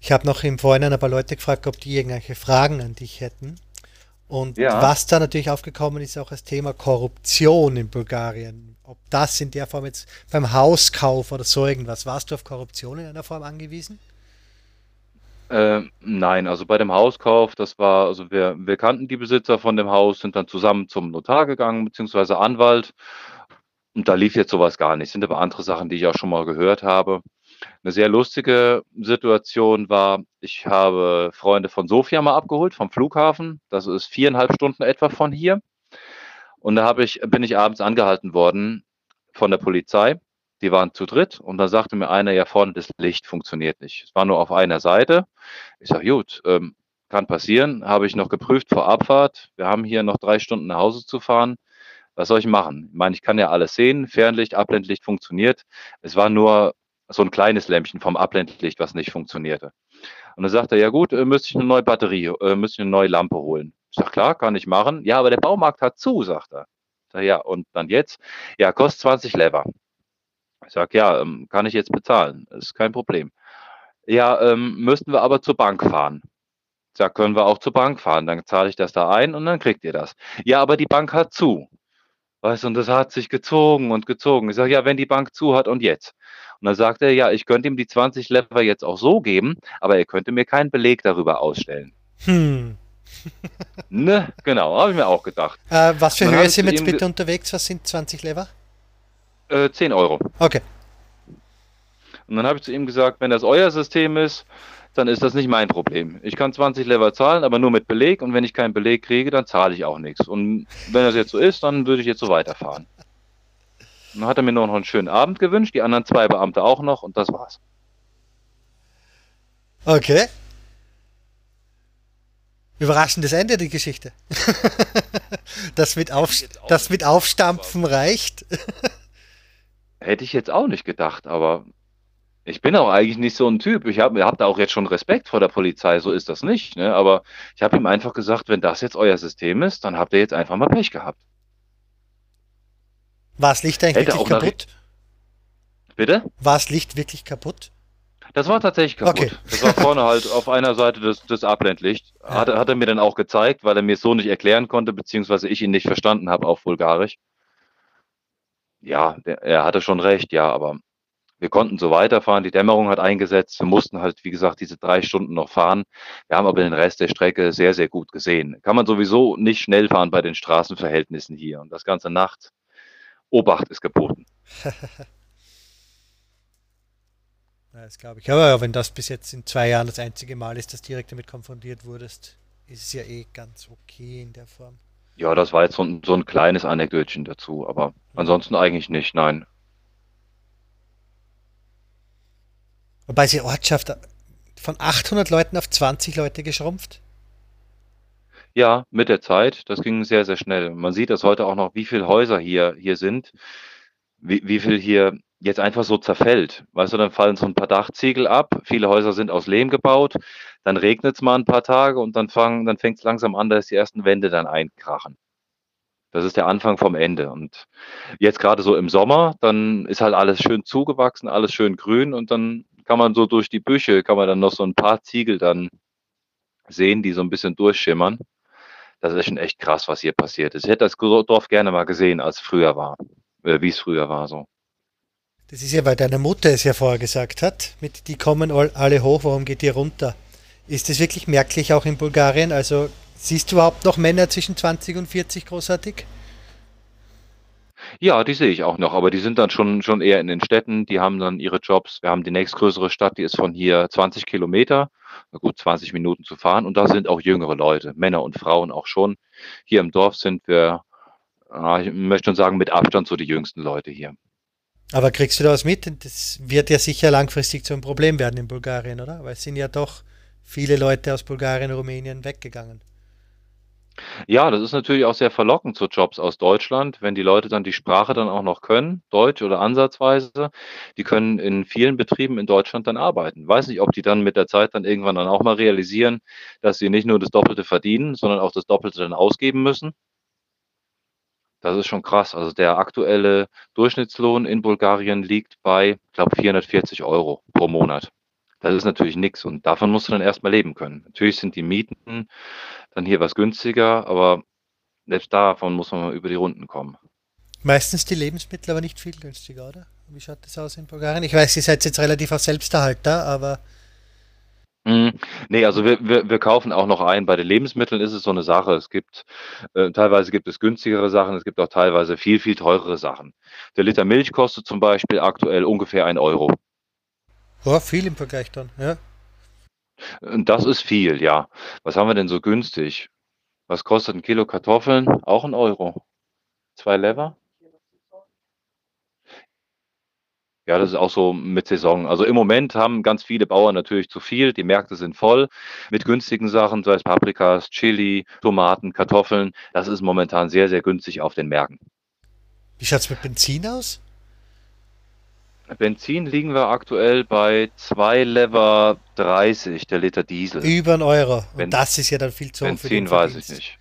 S1: Ich habe noch im Vorhinein ein paar Leute gefragt, ob die irgendwelche Fragen an dich hätten. Und ja. was da natürlich aufgekommen ist, auch das Thema Korruption in Bulgarien. Ob das in der Form jetzt beim Hauskauf oder so irgendwas, warst du auf Korruption in einer Form angewiesen?
S2: Äh, nein, also bei dem Hauskauf, das war, also wir, wir kannten die Besitzer von dem Haus, sind dann zusammen zum Notar gegangen, beziehungsweise Anwalt. Und da lief jetzt sowas gar nicht. Sind aber andere Sachen, die ich auch schon mal gehört habe. Eine sehr lustige Situation war, ich habe Freunde von Sofia mal abgeholt vom Flughafen. Das ist viereinhalb Stunden etwa von hier. Und da habe ich, bin ich abends angehalten worden von der Polizei. Die waren zu dritt und da sagte mir einer, ja vorne das Licht funktioniert nicht. Es war nur auf einer Seite. Ich sage, gut, ähm, kann passieren. Habe ich noch geprüft vor Abfahrt. Wir haben hier noch drei Stunden nach Hause zu fahren. Was soll ich machen? Ich meine, ich kann ja alles sehen. Fernlicht, Abblendlicht funktioniert. Es war nur so ein kleines Lämpchen vom Abblendlicht, was nicht funktionierte. Und dann sagt er, ja gut, äh, müsste ich eine neue Batterie, äh, müsste ich eine neue Lampe holen. Ich sage, klar, kann ich machen. Ja, aber der Baumarkt hat zu, sagt er. Ich sag, ja, und dann jetzt? Ja, kostet 20 Lever. Ich sage, ja, ähm, kann ich jetzt bezahlen. ist kein Problem. Ja, ähm, müssten wir aber zur Bank fahren. Ich können wir auch zur Bank fahren. Dann zahle ich das da ein und dann kriegt ihr das. Ja, aber die Bank hat zu. Weißt du, und das hat sich gezogen und gezogen. Ich sage: „Ja, wenn die Bank zu hat und jetzt?“ Und dann sagt er: „Ja, ich könnte ihm die 20 Lever jetzt auch so geben, aber er könnte mir keinen Beleg darüber ausstellen.“
S1: Hm.
S2: Ne, genau, habe ich mir auch gedacht.
S1: Äh, was für Höhe sind wir jetzt bitte unterwegs? Was sind 20 Lever?
S2: äh, 10 €.
S1: Okay.
S2: Und dann habe ich zu ihm gesagt: „Wenn das euer System ist, dann ist das nicht mein Problem. Ich kann 20 Lever zahlen, aber nur mit Beleg und wenn ich keinen Beleg kriege, dann zahle ich auch nix. Und wenn das jetzt so ist, dann würde ich jetzt so weiterfahren.“ Und dann hat er mir nur noch 'n schönen Abend gewünscht, die anderen 2 Beamte auch noch und das war's.
S1: Okay. Überraschendes Ende, die Geschichte. Das mit, Auf, das mit Aufstampfen reicht.
S2: hätte ich jetzt auch nicht gedacht, aber ich bin auch eigentlich nicht so 'n Typ. Ich habe habe da auch jetzt schon Respekt vor der Polizei, so ist das nicht, ne? Aber ich habe ihm einfach gesagt: „Wenn das jetzt euer System ist, dann habt ihr jetzt einfach mal Pech gehabt.“
S1: War's Licht eigentlich
S2: Hätte
S1: wirklich
S2: nach
S1: kaputt?
S2: Bitte?
S1: War's Licht wirklich kaputt?
S2: Das war tatsächlich
S1: Okay.
S2: kaputt. Das war vorne halt auf einer Seite das das Abblendlicht.
S1: Ja.
S2: Hat er hat er mir dann auch gezeigt, weil er mir's so nicht erklären konnte, beziehungsweise ich ihn nicht verstanden habe auf Bulgarisch. Ja, der er hatte schon recht, ja, aber wir konnten so weiterfahren. Die Dämmerung hat eingesetzt. Wir mussten halt, wie gesagt, diese 3 Stunden noch fahren. Wir haben aber den Rest der Strecke sehr, sehr gut gesehen. Kann man sowieso nicht schnell fahren bei den Straßenverhältnissen hier und das Ganze nachts. Obacht ist geboten.
S1: Ja, das glaube ich. Aber ja, wenn das bis jetzt in zwei Jahren das einzige Mal ist, dass du direkt damit konfrontiert wurdest, ist es ja eh ganz okay in der Form.
S2: Ja, das war jetzt so 'n so 'n kleines Anekdötchen dazu, aber
S1: Mhm.
S2: ansonsten eigentlich nicht, nein.
S1: Wobei diese Ortschaft von 800 Leuten auf 20 Leute geschrumpft.
S2: Ja, mit der Zeit, das ging sehr, sehr schnell. Man sieht das heute auch noch, wie viel Häuser hier hier sind, wie wie viel hier jetzt einfach so zerfällt. Weißt du, dann fallen so 'n paar Dachziegel ab. Viele Häuser sind aus Lehm gebaut, dann regnet's mal 'n paar Tage und dann dann fängt's langsam an, dass die ersten Wände dann einkrachen. Das ist der Anfang vom Ende. Und jetzt grade so im Sommer, dann ist halt alles schön zugewachsen, alles schön grün und dann kann man so durch die Büsche kann man dann noch so 'n paar Ziegel dann sehen, die so 'n bisschen durchschimmern. Das ist schon echt krass, was hier passiert ist. Ich hätte das Dorf gerne mal gesehen, als früher war äh, wie's früher war so.
S1: Das ist ja, weil deine Mutter es ja vorher gesagt hat, mit die kommen all, alle hoch, warum geht ihr runter? Ist das wirklich merklich auch in Bulgarien? Also siehst du überhaupt noch Männer zwischen 20 und 40 großartig?
S2: Ja, die sehe ich auch noch, aber die sind dann schon schon eher in den Städten. Die haben dann ihre Jobs. Wir haben die nächstgrößere Stadt, die ist von hier 20 Kilometer, gut, 20 Minuten zu fahren und da sind auch jüngere Leute, Männer und Frauen auch schon. Hier im Dorf sind wir, ich möchte schon sagen, mit Abstand so die jüngsten Leute hier.
S1: Aber kriegst du da was mit? Das wird ja sicher langfristig zu einem Problem werden in Bulgarien, oder? Weil es sind ja doch viele Leute aus Bulgarien, Rumänien weggegangen.
S2: Ja, das ist natürlich auch sehr verlockend zu Jobs aus Deutschland, wenn die Leute dann die Sprache dann auch noch können, Deutsch oder ansatzweise. Die können in vielen Betrieben in Deutschland dann arbeiten. Weiß nicht, ob die dann mit der Zeit dann irgendwann dann auch mal realisieren, dass sie nicht nur das Doppelte verdienen, sondern auch das Doppelte dann ausgeben müssen. Das ist schon krass. Also, der aktuelle Durchschnittslohn in Bulgarien liegt bei, ich glaube, 440 € pro Monat. Das ist natürlich nix und davon musst du dann erst mal leben können. Natürlich sind die Mieten dann hier was günstiger, aber selbst davon muss man mal über die Runden kommen.
S1: Meistens die Lebensmittel aber nicht viel günstiger, oder? Wie schaut das aus in Bulgarien? Ich weiß, ihr seid jetzt relativ auf Selbsterhalter, aber
S2: Hm, ne, also wir wir wir kaufen auch noch ein. Bei den Lebensmitteln ist es so 'ne Sache. Es gibt äh, teilweise gibt es günstigere Sachen, es gibt auch teilweise viel, viel teurere Sachen. Der Liter Milch kostet zum Beispiel aktuell ungefähr 1 €.
S1: Ja, viel im Vergleich dann, ja.
S2: Und das ist viel, ja. Was haben wir denn so günstig? Was kostet 'n Kilo Kartoffeln? Auch 1 €. 2 Lever? Ja, das ist auch so mit Saison. Also, im Moment haben ganz viele Bauern natürlich zu viel. Die Märkte sind voll mit günstigen Sachen, sei es Paprikas, Chili, Tomaten, Kartoffeln. Das ist momentan sehr, sehr günstig auf den Märkten.
S1: Wie schaut's mit Benzin aus?
S2: Benzin liegen wir aktuell bei 2 Lever 30 der Liter Diesel.
S1: Über 1 Euro. Und
S2: Ben
S1: das ist ja dann viel zu hoch für
S2: Benzin weiß ich nicht.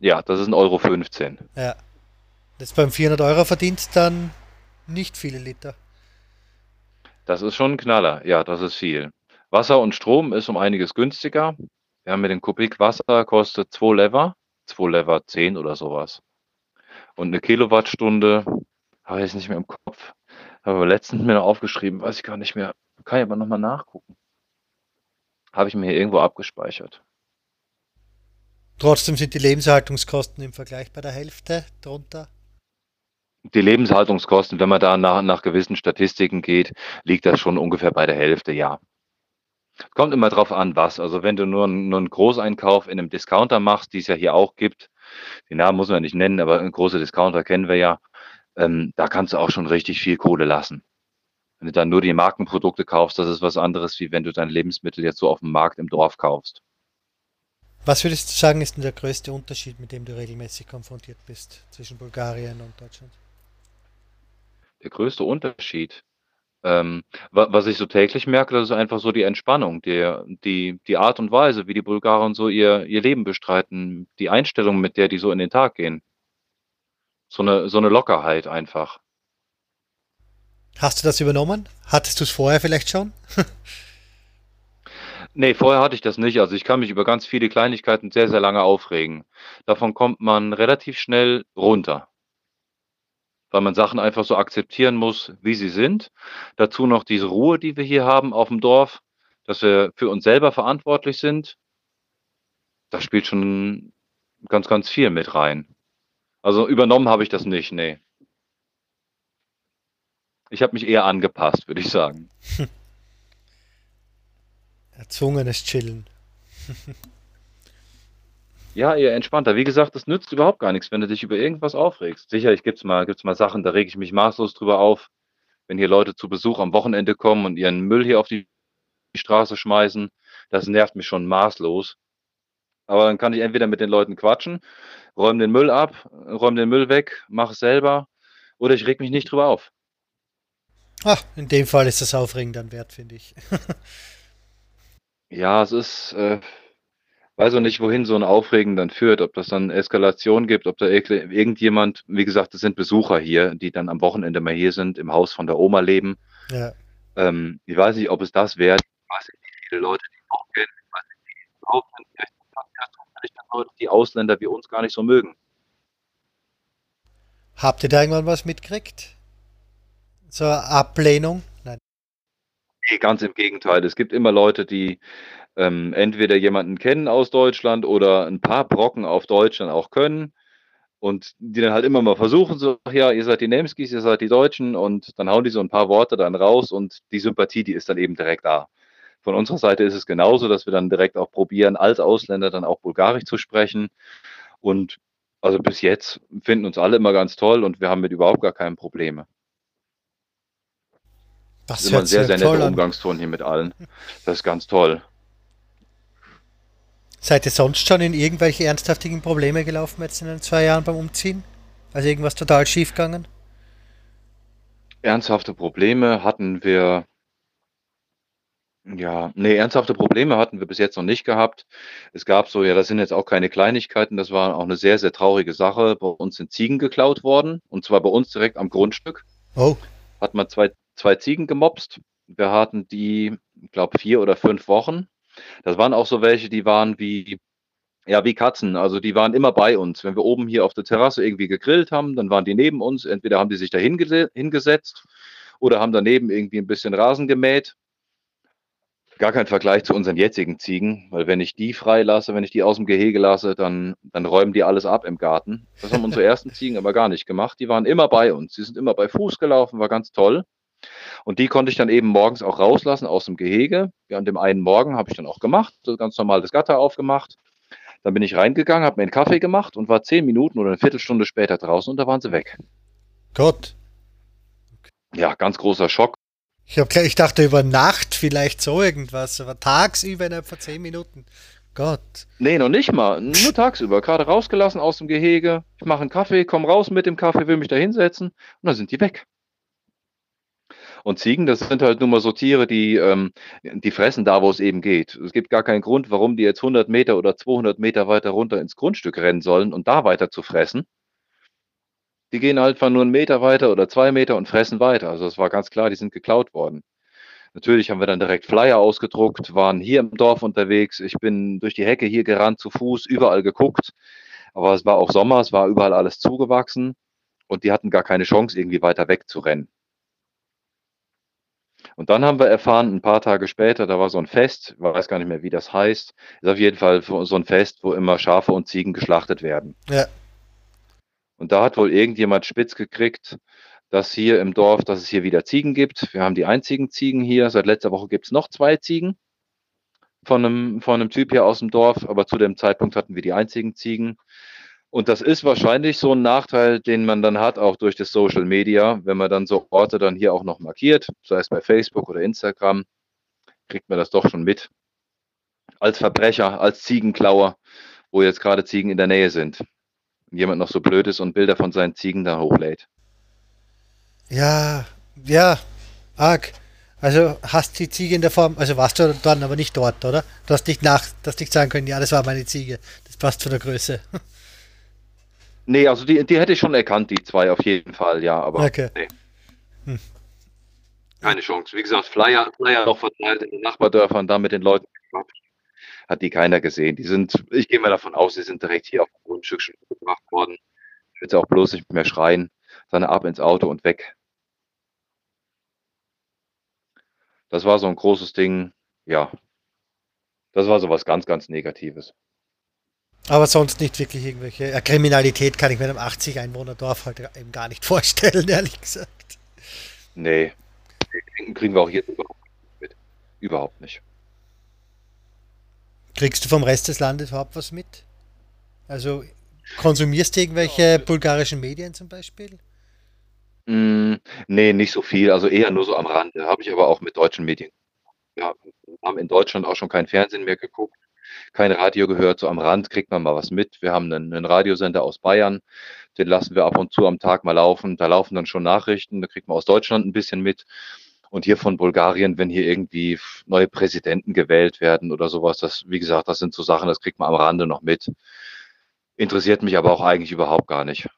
S2: Ja, das ist 1,15 €.
S1: Ja. Das ist beim 400 Euro Verdienst dann nicht viele Liter.
S2: Das ist schon 'n Knaller. Ja, das ist viel. Wasser und Strom ist um einiges günstiger. Wir haben hier den Kubik Wasser kostet 2 Lever, 2 Lever 10 oder so was. Und eine Kilowattstunde habe ich jetzt nicht mehr im Kopf. Habe aber letztens mir noch aufgeschrieben, weiß ich gar nicht mehr. Kann ich aber nochmal nachgucken. Habe ich mir hier irgendwo abgespeichert.
S1: Trotzdem sind die Lebenshaltungskosten im Vergleich bei der Hälfte drunter.
S2: Die Lebenshaltungskosten, wenn man da nach, nach gewissen Statistiken geht, liegt das schon ungefähr bei der Hälfte, ja. Kommt immer drauf an, was. Also wenn du nur, nur einen Großeinkauf in einem Discounter machst, die es ja hier auch gibt, den Namen muss man nicht nennen, aber große Discounter kennen wir ja, ähm, da kannst du auch schon richtig viel Kohle lassen. Wenn du dann nur die Markenprodukte kaufst, das ist was anderes, wie wenn du dein Lebensmittel jetzt so auf dem Markt im Dorf kaufst.
S1: Was würdest du sagen, ist denn der größte Unterschied, mit dem du regelmäßig konfrontiert bist zwischen Bulgarien und Deutschland?
S2: Der größte Unterschied, ähm, was ich so täglich merke, das ist einfach so die Entspannung, der, die, die Art und Weise, wie die Bulgaren so ihr, ihr Leben bestreiten, die Einstellung, mit der die so in den Tag gehen. So eine, so eine Lockerheit einfach.
S1: Hast du das übernommen? Hattest du es vorher vielleicht schon?
S2: nee, vorher hatte ich das nicht. Also ich kann mich über ganz viele Kleinigkeiten sehr, sehr lange aufregen. Davon kommt man relativ schnell runter. Weil man Sachen einfach so akzeptieren muss, wie sie sind. Dazu noch diese Ruhe, die wir hier haben auf dem Dorf, dass wir für uns selber verantwortlich sind. Das spielt schon ganz, ganz viel mit rein. Also übernommen habe ich das nicht, nee. Ich habe mich eher angepasst, würde ich sagen.
S1: Erzwungenes Chillen.
S2: ja, eher entspannter. Wie gesagt, das nützt überhaupt gar nichts, wenn du dich über irgendwas aufregst. Sicherlich gibt es mal, gibt's mal Sachen, da rege ich mich maßlos drüber auf, wenn hier Leute zu Besuch am Wochenende kommen und ihren Müll hier auf die Straße schmeißen. Das nervt mich schon maßlos. Aber dann kann ich entweder mit den Leuten quatschen, räume den Müll ab, räume den Müll weg, mache es selber oder ich reg mich nicht drüber auf.
S1: Ach, in dem Fall ist das Aufregen dann wert, finde ich.
S2: ja, es ist, äh, weiß auch nicht, wohin so ein Aufregen dann führt, ob das dann Eskalation gibt, ob da irgendjemand, wie gesagt, das sind Besucher hier, die dann am Wochenende mal hier sind, im Haus von der Oma leben. Ja. Ähm, ich weiß nicht, ob es das wert. Ich weiß nicht, wie viele Leute die auch kennen. Ich weiß nicht, wie überhaupt sind die Ausländer wie uns gar nicht so mögen.
S1: Habt ihr da irgendwann was mitgekriegt? Zur Ablehnung? Nein.
S2: Nee, ganz im Gegenteil. Es gibt immer Leute, die ähm, entweder jemanden kennen aus Deutschland oder ein paar Brocken auf Deutschland auch können und die dann halt immer mal versuchen, so, ja, ihr seid die Nemskis, ihr seid die Deutschen und dann hauen die so ein paar Worte dann raus und die Sympathie, die ist dann eben direkt da. Von unserer Seite ist es genauso, dass wir dann direkt auch probieren, als Ausländer dann auch Bulgarisch zu sprechen. Und also bis jetzt finden uns alle immer ganz toll und wir haben mit überhaupt gar keinen Probleme. Das ist immer ein sehr, sehr netter Umgangston hier mit allen. Das ist ganz toll.
S1: Seid ihr sonst schon in irgendwelche ernsthaftigen Probleme gelaufen jetzt in den zwei Jahren beim Umziehen? Also irgendwas total schief gegangen?
S2: Ernsthafte Probleme hatten wir ja, ne, ernsthafte Probleme hatten wir bis jetzt noch nicht gehabt. Es gab so ja, das sind jetzt auch keine Kleinigkeiten, das war auch eine sehr, sehr traurige Sache. Bei uns sind Ziegen geklaut worden und zwar bei uns direkt am Grundstück. Oh. Hat man zwei zwei Ziegen gemopst. Wir hatten die, ich glaube, vier oder fünf Wochen. Das waren auch so welche, die waren wie ja, wie Katzen. Also, die waren immer bei uns. Wenn wir oben hier auf der Terrasse irgendwie gegrillt haben, dann waren die neben uns. Entweder haben die sich da hingesetzt oder haben daneben irgendwie ein bisschen Rasen gemäht. Gar kein Vergleich zu unseren jetzigen Ziegen, weil wenn ich die freilasse, wenn ich die aus dem Gehege lasse, dann, dann räumen die alles ab im Garten. Das haben unsere ersten Ziegen aber gar nicht gemacht. Die waren immer bei uns. Die sind immer bei Fuß gelaufen, war ganz toll. Und die konnte ich dann eben morgens auch rauslassen aus dem Gehege. Ja, an dem einen Morgen habe ich dann auch gemacht, so ganz normal das Gatter aufgemacht. Dann bin ich reingegangen, habe mir einen Kaffee gemacht und war zehn Minuten oder eine Viertelstunde später draußen und da waren sie weg.
S1: Gott.
S2: Ja, ganz großer Schock.
S1: Ich, hab, ich dachte über Nacht vielleicht so irgendwas, aber tagsüber innerhalb von zehn Minuten. Gott.
S2: Nee, noch nicht mal. Nur tagsüber. Gerade rausgelassen aus dem Gehege. Ich mache einen Kaffee, komme raus mit dem Kaffee, will mich da hinsetzen und dann sind die weg. Und Ziegen, das sind halt nun mal so Tiere, die, ähm, die fressen da, wo es eben geht. Es gibt gar keinen Grund, warum die jetzt 100 Meter oder 200 Meter weiter runter ins Grundstück rennen sollen und da weiter zu fressen. Die gehen einfach nur einen Meter weiter oder zwei Meter und fressen weiter. Also es war ganz klar, die sind geklaut worden. Natürlich haben wir dann direkt Flyer ausgedruckt, waren hier im Dorf unterwegs. Ich bin durch die Hecke hier gerannt, zu Fuß, überall geguckt. Aber es war auch Sommer, es war überall alles zugewachsen. und die hatten gar keine Chance, irgendwie weiter wegzurennen. Und dann haben wir erfahren, ein paar Tage später, da war so ein Fest, weiß gar nicht mehr, wie das heißt, ist auf jeden Fall so ein Fest, wo immer Schafe und Ziegen geschlachtet werden.
S1: Ja.
S2: Und da hat wohl irgendjemand spitz gekriegt, dass hier im Dorf, dass es hier wieder Ziegen gibt. Wir haben die einzigen Ziegen hier. Seit letzter Woche gibt es noch zwei Ziegen von einem, von einem Typ hier aus dem Dorf, aber zu dem Zeitpunkt hatten wir die einzigen Ziegen. Und das ist wahrscheinlich so ein Nachteil, den man dann hat, auch durch das Social Media, wenn man dann so Orte dann hier auch noch markiert, sei es bei Facebook oder Instagram, kriegt man das doch schon mit. Als Verbrecher, als Ziegenklauer, wo jetzt gerade Ziegen in der Nähe sind. Jemand noch so blöd ist und Bilder von seinen Ziegen da hochlädt.
S1: Ja, ja, arg. Also hast die Ziege in der Form, also warst du dann aber nicht dort, oder? Du hast nicht nach, du hast nicht sagen können, ja, das war meine Ziege. Das passt zu der Größe.
S2: Nee, also die, die hätte ich schon erkannt, die zwei auf jeden Fall, ja, aber
S1: Okay.
S2: nee.
S1: Hm.
S2: Keine Chance. Wie gesagt, Flyer, Flyer noch verteilt in den Nachbardörfern, da mit den Leuten gequatscht. Hat die keiner gesehen. Die sind, ich gehe mal davon aus, die sind direkt hier auf dem Grundstück schon gebracht worden. Ich will auch bloß nicht mehr schreien, sondern ab ins Auto und weg. Das war so ein großes Ding, ja. Das war so was ganz, ganz Negatives.
S1: Aber sonst nicht wirklich irgendwelche Kriminalität kann ich mir einem 80 Einwohner Dorf halt eben gar nicht vorstellen, ehrlich gesagt.
S2: Nee, kriegen wir auch hier überhaupt nicht mit. Überhaupt nicht.
S1: Kriegst du vom Rest des Landes überhaupt was mit? Also konsumierst du irgendwelche bulgarischen Medien zum Beispiel?
S2: Mm, nee, nicht so viel, also eher nur so am Rande. Habe ich aber auch mit deutschen Medien. Ja, haben in Deutschland auch schon kein Fernsehen mehr geguckt, kein Radio gehört. So am Rand kriegt man mal was mit. Wir haben einen, einen Radiosender aus Bayern, den lassen wir ab und zu am Tag mal laufen. Da laufen dann schon Nachrichten, da kriegt man aus Deutschland ein bisschen mit. Und hier von Bulgarien, wenn hier irgendwie neue Präsidenten gewählt werden oder sowas, das, wie gesagt, das sind so Sachen, das kriegt man am Rande noch mit. Interessiert mich aber auch eigentlich überhaupt gar nicht.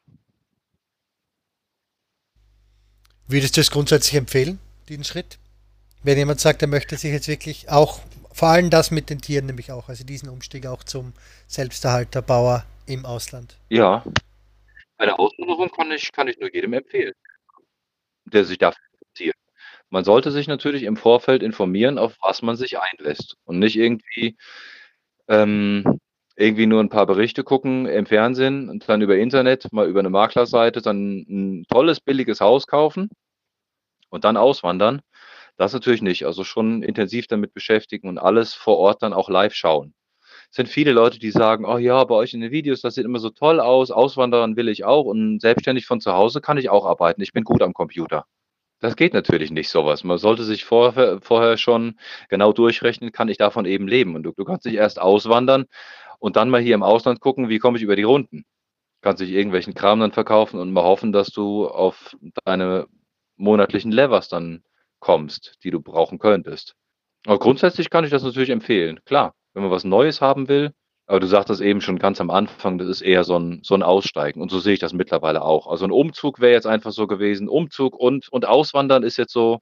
S1: Würdest du es grundsätzlich empfehlen, diesen Schritt? Wenn jemand sagt, er möchte sich jetzt wirklich auch, vor allem das mit den Tieren nämlich auch, also diesen Umstieg auch zum Selbsterhalter, Bauer im Ausland.
S2: Ja, eine Auswanderung kann ich, kann ich nur jedem empfehlen, der sich dafür interessiert. Man sollte sich natürlich im Vorfeld informieren, auf was man sich einlässt und nicht irgendwie, ähm, irgendwie nur ein paar Berichte gucken im Fernsehen und dann über Internet, mal über eine Maklerseite, dann ein tolles, billiges Haus kaufen und dann auswandern. Das natürlich nicht. Also schon intensiv damit beschäftigen und alles vor Ort dann auch live schauen. Es sind viele Leute, die sagen, oh ja, bei euch in den Videos, das sieht immer so toll aus, auswandern will ich auch und selbstständig von zu Hause kann ich auch arbeiten. Ich bin gut am Computer. Das geht natürlich nicht sowas. Man sollte sich vorher, vorher schon genau durchrechnen, kann ich davon eben leben. Und du, du kannst nicht erst auswandern und dann mal hier im Ausland gucken, wie komme ich über die Runden. Kannst dich irgendwelchen Kram dann verkaufen und mal hoffen, dass du auf deine monatlichen Levers dann kommst, die du brauchen könntest. Aber grundsätzlich kann ich das natürlich empfehlen. Klar, wenn man was Neues haben will, aber du sagtest eben schon ganz am Anfang, das ist eher so ein, so ein Aussteigen. Und so sehe ich das mittlerweile auch. Also ein Umzug wäre jetzt einfach so gewesen. Umzug und, und Auswandern ist jetzt so,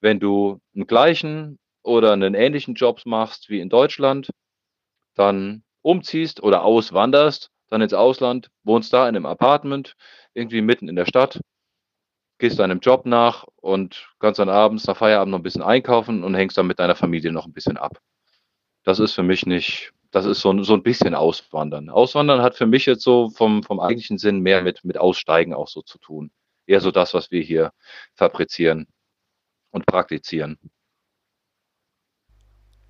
S2: wenn du einen gleichen oder einen ähnlichen Job machst wie in Deutschland, dann umziehst oder auswanderst, dann ins Ausland, wohnst da in einem Apartment, irgendwie mitten in der Stadt, gehst deinem Job nach und kannst dann abends nach Feierabend noch ein bisschen einkaufen und hängst dann mit deiner Familie noch ein bisschen ab. Das ist für mich nicht, das ist so, ein- so ein bisschen Auswandern. Auswandern hat für mich jetzt so vom, vom eigentlichen Sinn mehr mit, mit Aussteigen auch so zu tun. Eher so das, was wir hier fabrizieren und praktizieren.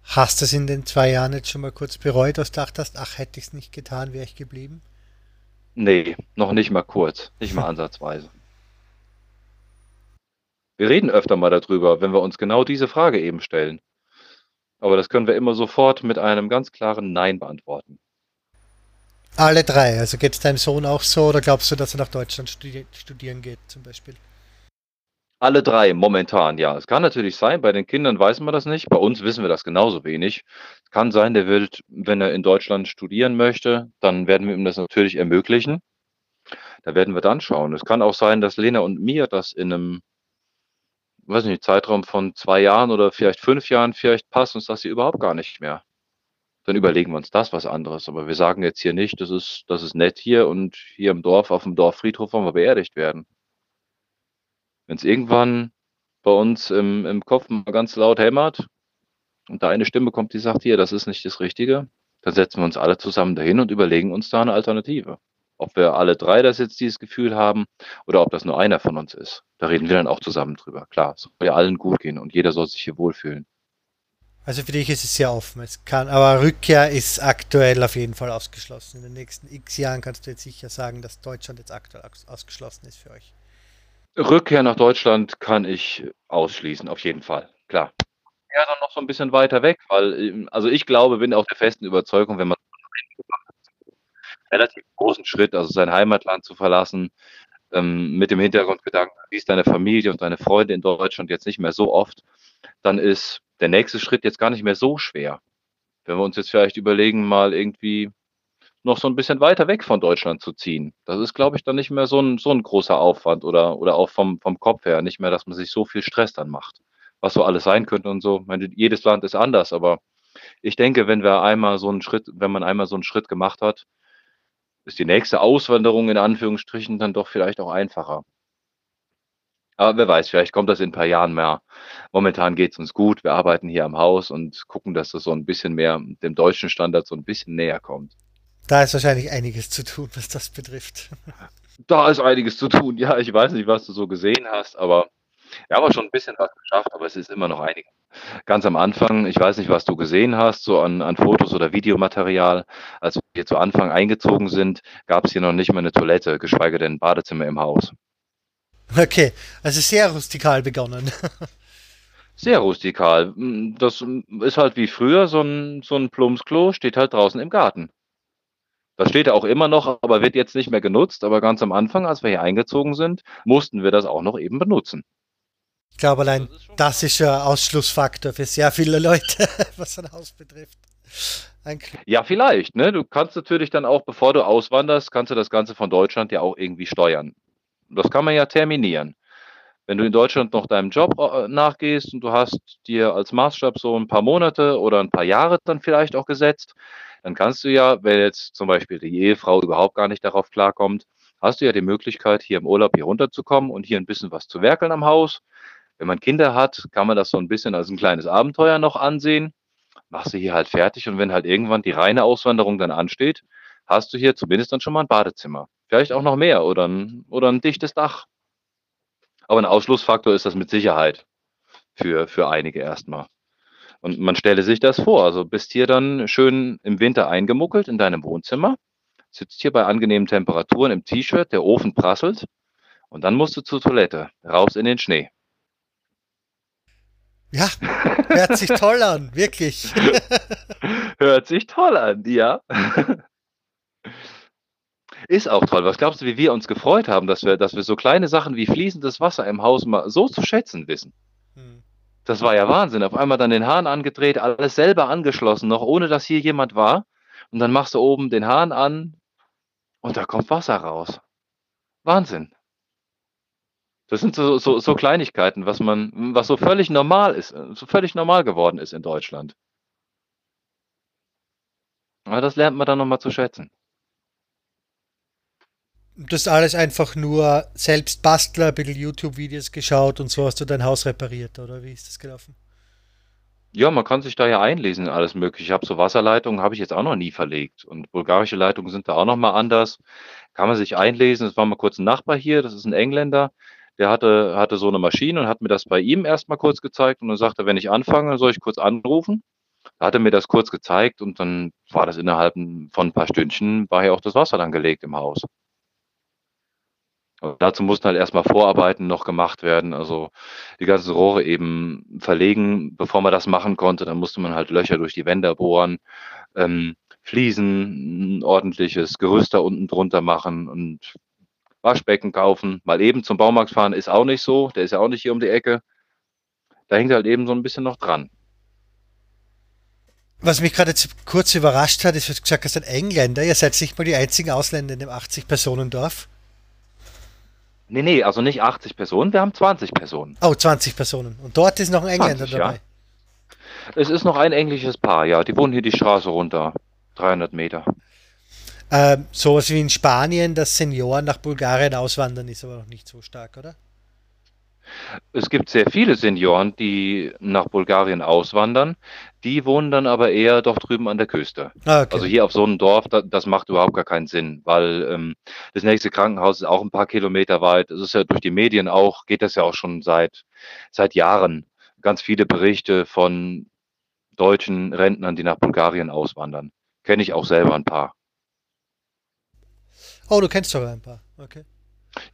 S1: Hast du es in den zwei Jahren jetzt schon mal kurz bereut, dass du gedacht hast, ach, hätte ich es nicht getan, wäre ich geblieben?
S2: Nee, noch nicht mal kurz, nicht mal ansatzweise. Wir reden öfter mal darüber, wenn wir uns genau diese Frage eben stellen. Aber das können wir immer sofort mit einem ganz klaren Nein beantworten.
S1: Alle drei. Also geht es deinem Sohn auch so oder glaubst du, dass er nach Deutschland studi studieren geht, zum Beispiel?
S2: Alle drei momentan, ja. Es kann natürlich sein, bei den Kindern weiß man das nicht. Bei uns wissen wir das genauso wenig. Es kann sein, der will, wenn er in Deutschland studieren möchte, dann werden wir ihm das natürlich ermöglichen. Da werden wir dann schauen. Es kann auch sein, dass Lena und mir das in einem, weiß nicht, Zeitraum von zwei Jahren oder vielleicht fünf Jahren, vielleicht passt uns das hier überhaupt gar nicht mehr. dann überlegen wir uns das was anderes. Aber wir sagen jetzt hier nicht, das ist, das ist nett hier und hier im Dorf, auf dem Dorffriedhof wollen wir beerdigt werden. Wenn es irgendwann bei uns im, im Kopf mal ganz laut hämmert und da eine Stimme kommt, die sagt, hier, das ist nicht das Richtige, dann setzen wir uns alle zusammen dahin und überlegen uns da eine Alternative. Ob wir alle drei das jetzt dieses Gefühl haben oder ob das nur einer von uns ist. Da reden wir dann auch zusammen drüber. Klar, es soll ja allen gut gehen und jeder soll sich hier wohlfühlen.
S1: Also für dich ist es sehr offen. Es kann, aber Rückkehr ist aktuell auf jeden Fall ausgeschlossen. In den nächsten x Jahren kannst du jetzt sicher sagen, dass Deutschland jetzt aktuell ausgeschlossen ist für euch.
S2: Rückkehr nach Deutschland kann ich ausschließen, auf jeden Fall. Klar. Ja, dann noch so ein bisschen weiter weg, weil, ähm, also ich glaube, bin auch der festen Überzeugung, wenn man relativ großen Schritt, also sein Heimatland zu verlassen, ähm, mit dem Hintergrundgedanken, du siehst deine Familie und deine Freunde in Deutschland jetzt nicht mehr so oft, dann ist der nächste Schritt jetzt gar nicht mehr so schwer. Wenn wir uns jetzt vielleicht überlegen, mal irgendwie noch so ein bisschen weiter weg von Deutschland zu ziehen. Das ist, glaube ich, dann nicht mehr so ein, so ein großer Aufwand oder, oder auch vom, vom Kopf her nicht mehr, dass man sich so viel Stress dann macht. Was so alles sein könnte und so. Ich meine, jedes Land ist anders, aber ich denke, wenn wir einmal so einen Schritt, wenn man einmal so einen Schritt gemacht hat, ist die nächste Auswanderung in Anführungsstrichen dann doch vielleicht auch einfacher. Aber wer weiß, vielleicht kommt das in ein paar Jahren mehr. Momentan geht es uns gut. Wir arbeiten hier am Haus und gucken, dass das so ein bisschen mehr dem deutschen Standard so ein bisschen näher kommt.
S1: Da ist wahrscheinlich einiges zu tun, was das betrifft.
S2: Da ist einiges zu tun. Ja, ich weiß nicht, was du so gesehen hast, aber wir haben auch schon ein bisschen was geschafft, aber es ist immer noch einiges. Ganz am Anfang, ich weiß nicht, was du gesehen hast, so an, an Fotos oder Videomaterial. Als wir hier zu Anfang eingezogen sind, gab es hier noch nicht mal eine Toilette, geschweige denn ein Badezimmer im Haus.
S1: Okay, also sehr rustikal begonnen.
S2: Sehr rustikal. Das ist halt wie früher, so ein, so ein Plumpsklo steht halt draußen im Garten. Das steht ja auch immer noch, aber wird jetzt nicht mehr genutzt. Aber ganz am Anfang, als wir hier eingezogen sind, mussten wir das auch noch eben benutzen.
S1: Ich glaube allein, das ist ja Ausschlussfaktor für sehr viele Leute, was ein Haus betrifft.
S2: ja, vielleicht. Ne? Du kannst natürlich dann auch, bevor du auswanderst, kannst du das Ganze von Deutschland ja auch irgendwie steuern. Das kann man ja terminieren. Wenn du in Deutschland noch deinem Job äh, nachgehst und du hast dir als Maßstab so ein paar Monate oder ein paar Jahre dann vielleicht auch gesetzt, dann kannst du ja, wenn jetzt zum Beispiel die Ehefrau überhaupt gar nicht darauf klarkommt, hast du ja die Möglichkeit, hier im Urlaub hier runterzukommen und hier ein bisschen was zu werkeln am Haus. Wenn man Kinder hat, kann man das so ein bisschen als ein kleines Abenteuer noch ansehen. Machst du hier halt fertig und wenn halt irgendwann die reine Auswanderung dann ansteht, hast du hier zumindest dann schon mal ein Badezimmer. Vielleicht auch noch mehr oder ein, oder ein dichtes Dach. Aber ein Ausschlussfaktor ist das mit Sicherheit für, für einige erstmal. Und man stelle sich das vor, also bist hier dann schön im Winter eingemuckelt in deinem Wohnzimmer, sitzt hier bei angenehmen Temperaturen im T-Shirt, der Ofen prasselt und dann musst du zur Toilette, raus in den Schnee.
S1: Ja, hört sich toll an, wirklich.
S2: hört sich toll an, ja. Ist auch toll. Was glaubst du, wie wir uns gefreut haben, dass wir, dass wir so kleine Sachen wie fließendes Wasser im Haus mal so zu schätzen wissen? Hm. Das war ja Wahnsinn. Auf einmal dann den Hahn angedreht, alles selber angeschlossen, noch ohne dass hier jemand war. Und dann machst du oben den Hahn an und da kommt Wasser raus. Wahnsinn. Das sind so, so, so Kleinigkeiten, was man, was so völlig normal ist, so völlig normal geworden ist in Deutschland. Aber das lernt man dann nochmal zu schätzen.
S1: Das alles einfach nur selbst Bastler, ein bisschen YouTube-Videos geschaut und so hast du dein Haus repariert, oder wie ist das gelaufen?
S2: Ja, man kann sich da ja einlesen, alles mögliche. Ich habe so Wasserleitungen, habe ich jetzt auch noch nie verlegt. Und bulgarische Leitungen sind da auch nochmal anders. Kann man sich einlesen. Es war mal kurz ein Nachbar hier, das ist ein Engländer. Der hatte, hatte so eine Maschine und hat mir das bei ihm erstmal kurz gezeigt und dann sagte, wenn ich anfange, soll ich kurz anrufen. Da hat er mir das kurz gezeigt und dann war das innerhalb von ein paar Stündchen, war hier auch das Wasser dann gelegt im Haus. Dazu mussten halt erstmal Vorarbeiten noch gemacht werden, also die ganzen Rohre eben verlegen, bevor man das machen konnte. Dann musste man halt Löcher durch die Wände bohren, ähm, Fliesen, ein ordentliches Gerüst da unten drunter machen und Waschbecken kaufen. Mal eben zum Baumarkt fahren ist auch nicht so, der ist ja auch nicht hier um die Ecke. Da hängt halt eben so ein bisschen noch dran.
S1: Was mich gerade kurz überrascht hat, ist, dass du gesagt hast, ein Engländer. Ihr seid nicht mal die einzigen Ausländer in dem 80-Personen-Dorf.
S2: Nee, nee, also nicht 80 Personen, wir haben 20 Personen.
S1: Oh, 20 Personen. Und dort ist noch ein Engländer 20, dabei. Ja.
S2: Es ist noch ein englisches Paar, ja. Die wohnen hier die Straße runter. 300 Meter.
S1: Ähm, sowas wie in Spanien, dass Senioren nach Bulgarien auswandern, ist aber noch nicht so stark, oder?
S2: Es gibt sehr viele Senioren, die nach Bulgarien auswandern. Die wohnen dann aber eher doch drüben an der Küste.
S1: Ah, okay.
S2: Also hier auf so einem Dorf, da, das macht überhaupt gar keinen Sinn, weil ähm, das nächste Krankenhaus ist auch ein paar Kilometer weit. Es ist ja durch die Medien auch, geht das ja auch schon seit, seit Jahren. Ganz viele Berichte von deutschen Rentnern, die nach Bulgarien auswandern. Kenne ich auch selber ein paar.
S1: Oh, du kennst sogar ein paar. Okay.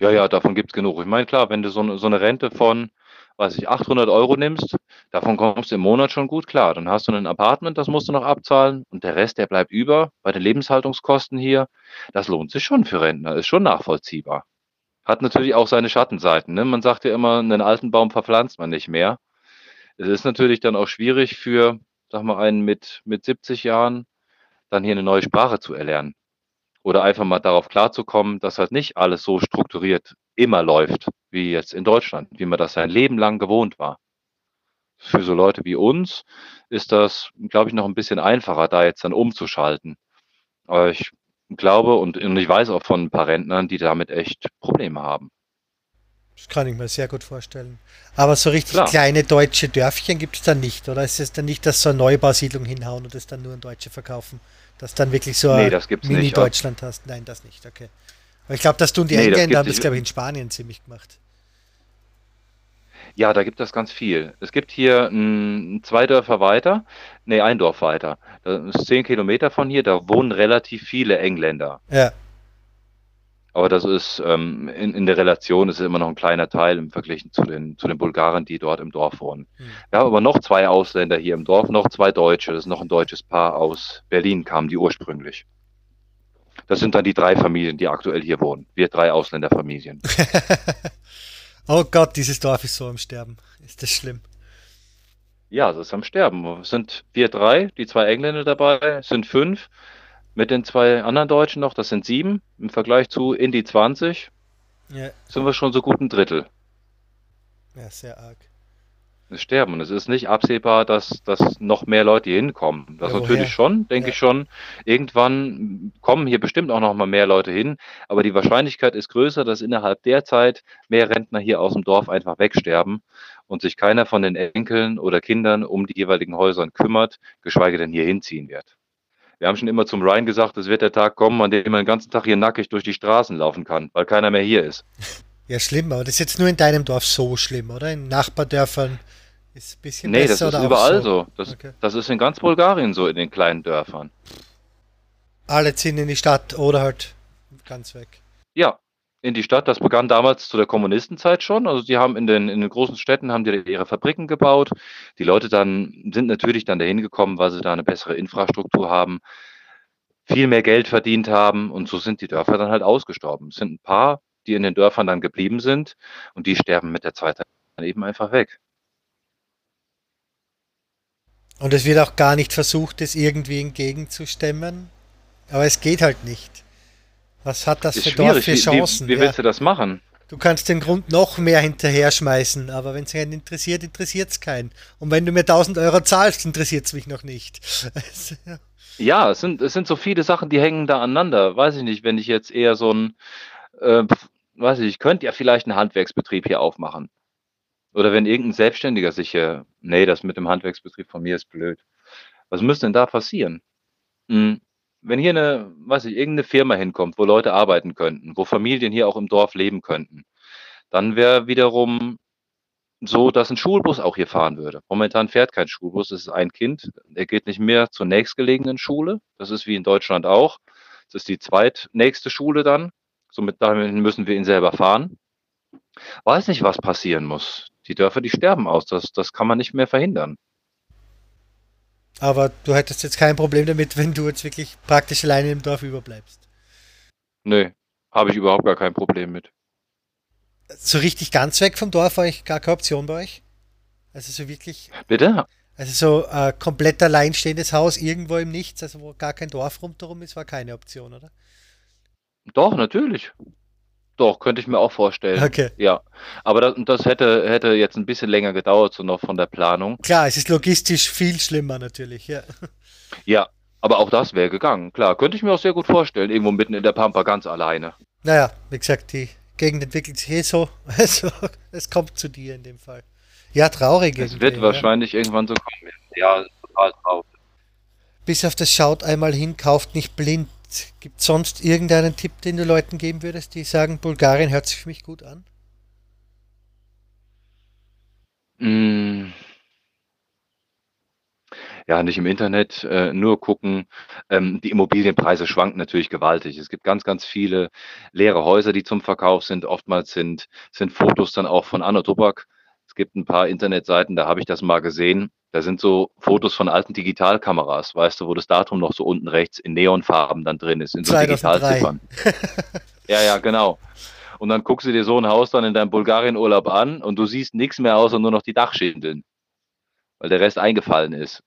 S2: Ja, ja, davon gibt's genug. Ich meine, klar, wenn du so eine, so eine Rente von, weiß ich, 800 Euro nimmst, davon kommst du im Monat schon gut klar. Dann hast du ein Apartment, das musst du noch abzahlen und der Rest, der bleibt über bei den Lebenshaltungskosten hier. Das lohnt sich schon für Rentner, ist schon nachvollziehbar. Hat natürlich auch seine Schattenseiten. Ne? Man sagt ja immer, einen alten Baum verpflanzt man nicht mehr. Es ist natürlich dann auch schwierig für, sag mal, einen mit, mit 70 Jahren, dann hier eine neue Sprache zu erlernen. Oder einfach mal darauf klarzukommen, dass halt nicht alles so strukturiert immer läuft, wie jetzt in Deutschland, wie man das sein Leben lang gewohnt war. Für so Leute wie uns ist das, glaube ich, noch ein bisschen einfacher, da jetzt dann umzuschalten. Aber ich glaube und, und ich weiß auch von ein paar Rentnern, die damit echt Probleme haben.
S1: Das kann ich mir sehr gut vorstellen. Aber so richtig
S2: Klar.
S1: kleine deutsche Dörfchen gibt es dann nicht, oder ist es dann nicht, dass so eine Neubausiedlung hinhauen und es dann nur an Deutsche verkaufen? Dass dann wirklich so
S2: Nee, das.
S1: Mini-Deutschland hast? Nein, das nicht, okay. Aber ich glaube, das tun die
S2: Nee, das
S1: Engländer,
S2: gibt's
S1: haben das, glaube ich, in Spanien ziemlich gemacht.
S2: Ja, da gibt es ganz viel. Es gibt hier mm, zwei Dörfer weiter, nee, ein Dorf weiter. Das ist zehn Kilometer von hier, da wohnen relativ viele Engländer.
S1: Ja,
S2: Aber das ist ähm, in, in der Relation ist es immer noch ein kleiner Teil im Vergleich zu den, zu den Bulgaren, die dort im Dorf wohnen.
S1: Hm.
S2: Wir haben aber noch zwei Ausländer hier im Dorf, noch zwei Deutsche. Das ist noch ein deutsches Paar aus Berlin, kamen die ursprünglich. Das sind dann die drei Familien, die aktuell hier wohnen. Wir drei Ausländerfamilien.
S1: Oh Gott, dieses Dorf ist so am Sterben. Ist das schlimm?
S2: Ja, es ist am Sterben. Es sind wir drei, die zwei Engländer dabei, sind fünf. Mit den zwei anderen Deutschen noch, das sind sieben. Im Vergleich zu Indy 20
S1: Ja,
S2: sind wir schon so gut ein Drittel.
S1: ja sehr arg.
S2: Es sterben. Und es ist nicht absehbar, dass, dass noch mehr Leute hier hinkommen. Das
S1: Ja,
S2: natürlich schon, denke
S1: Ja.
S2: ich schon. Irgendwann kommen hier bestimmt auch noch mal mehr Leute hin. Aber die Wahrscheinlichkeit ist größer, dass innerhalb der Zeit mehr Rentner hier aus dem Dorf einfach wegsterben und sich keiner von den Enkeln oder Kindern um die jeweiligen Häuser kümmert, geschweige denn hier hinziehen wird. Wir haben schon immer zum Ryan gesagt, es wird der Tag kommen, an dem man den ganzen Tag hier nackig durch die Straßen laufen kann, weil keiner mehr hier ist.
S1: Ja, schlimm, aber das ist jetzt nur in deinem Dorf so schlimm, oder? In Nachbardörfern ist es ein bisschen
S2: Nee, das
S1: besser
S2: ist
S1: oder auch
S2: überall so. Das,
S1: Okay.
S2: das ist in ganz Bulgarien so, in den kleinen Dörfern.
S1: Alle ziehen in die Stadt oder halt ganz weg.
S2: Ja, in die Stadt. Das begann damals zu der Kommunistenzeit schon. Also die haben in den, in den großen Städten haben die ihre Fabriken gebaut. Die Leute dann sind natürlich dann dahin gekommen, weil sie da eine bessere Infrastruktur haben, viel mehr Geld verdient haben und so sind die Dörfer dann halt ausgestorben. Es sind ein paar, die in den Dörfern dann geblieben sind und die sterben mit der Zeit dann eben einfach weg.
S1: Und es wird auch gar nicht versucht, es irgendwie entgegenzustemmen. Aber es geht halt nicht. Was hat das
S2: Ist
S1: für Dorf für
S2: Wie,
S1: Chancen?
S2: wie, wie
S1: ja.
S2: willst du das machen?
S1: Du kannst den Grund noch mehr hinterher schmeißen, aber wenn es keinen interessiert, interessiert es keinen. Und wenn du mir 1000 Euro zahlst, interessiert es mich noch nicht. Also, ja.
S2: Ja, es sind, es sind so viele Sachen, die hängen da aneinander. Weiß ich nicht, wenn ich jetzt eher so ein, äh, weiß ich, ich könnte ja vielleicht einen Handwerksbetrieb hier aufmachen. Oder wenn irgendein Selbstständiger sich hier, nee, das mit dem Handwerksbetrieb von mir ist blöd. Was müsste denn da passieren? Hm, wenn hier eine, weiß ich, irgendeine Firma hinkommt, wo Leute arbeiten könnten, wo Familien hier auch im Dorf leben könnten, dann wäre wiederum so, dass ein Schulbus auch hier fahren würde. Momentan fährt kein Schulbus, es ist ein Kind, der geht nicht mehr zur nächstgelegenen Schule. Das ist wie in Deutschland auch. Das ist die zweitnächste Schule dann. Somit müssen wir ihn selber fahren. Weiß nicht, was passieren muss. Die Dörfer, die sterben aus. Das, das kann man nicht mehr verhindern.
S1: Aber du hättest jetzt kein Problem damit, wenn du jetzt wirklich praktisch alleine im Dorf überbleibst.
S2: Nö, habe ich überhaupt gar kein Problem mit.
S1: So richtig ganz weg vom Dorf war ich gar keine Option bei euch. Also so wirklich,
S2: Bitte?
S1: also so äh, komplett alleinstehendes Haus irgendwo im Nichts, also wo gar kein Dorf rundherum ist, war keine Option, oder?
S2: Doch, natürlich. Doch, könnte ich mir auch vorstellen.
S1: Okay.
S2: Ja. Aber das, das hätte, hätte jetzt ein bisschen länger gedauert, so noch von der Planung.
S1: Klar, es ist logistisch viel schlimmer natürlich, ja.
S2: Ja, aber auch das wäre gegangen. Klar, könnte ich mir auch sehr gut vorstellen. Irgendwo mitten in der Pampa ganz alleine.
S1: Naja, wie gesagt, die Gegend entwickelt sich eh so. Also, es kommt zu dir in dem Fall. Ja, traurig.
S2: Es wird
S1: ja.
S2: wahrscheinlich irgendwann so kommen. Ja, total traurig.
S1: Bis auf das Schaut einmal hin, kauft nicht blind. Gibt es sonst irgendeinen Tipp, den du Leuten geben würdest, die sagen, Bulgarien hört sich für mich gut an?
S2: Mm. Ja, nicht im Internet, äh, nur gucken. Ähm, die Immobilienpreise schwanken natürlich gewaltig. Es gibt ganz, ganz viele leere Häuser, die zum Verkauf sind. Oftmals sind, sind Fotos dann auch von Anno Tobak. Es gibt ein paar Internetseiten, da habe ich das mal gesehen. Da sind so Fotos von alten Digitalkameras, weißt du, wo das Datum noch so unten rechts in Neonfarben dann drin ist, in so
S1: 2003.
S2: Digitalziffern. Ja, ja, genau. Und dann guckst du dir so ein Haus dann in deinem Bulgarien-Urlaub an und du siehst nichts mehr außer nur noch die Dachschindeln, weil der Rest eingefallen ist.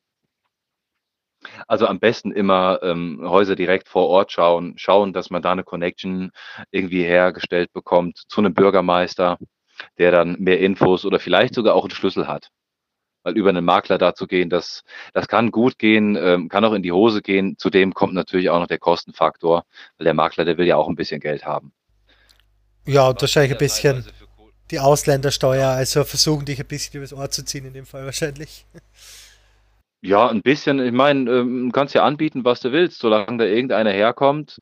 S2: Also am besten immer ähm, Häuser direkt vor Ort schauen, schauen, dass man da eine Connection irgendwie hergestellt bekommt zu einem Bürgermeister, der dann mehr Infos oder vielleicht sogar auch einen Schlüssel hat. Weil über einen Makler da zu gehen, das, das kann gut gehen, ähm, kann auch in die Hose gehen. Zudem kommt natürlich auch noch der Kostenfaktor, weil der Makler, der will ja auch ein bisschen Geld haben.
S1: Ja, und wahrscheinlich ein bisschen die Ausländersteuer, also versuchen dich ein bisschen übers Ohr zu ziehen in dem Fall wahrscheinlich.
S2: Ja, ein bisschen. Ich meine, ähm, du kannst ja anbieten, was du willst, solange da irgendeiner herkommt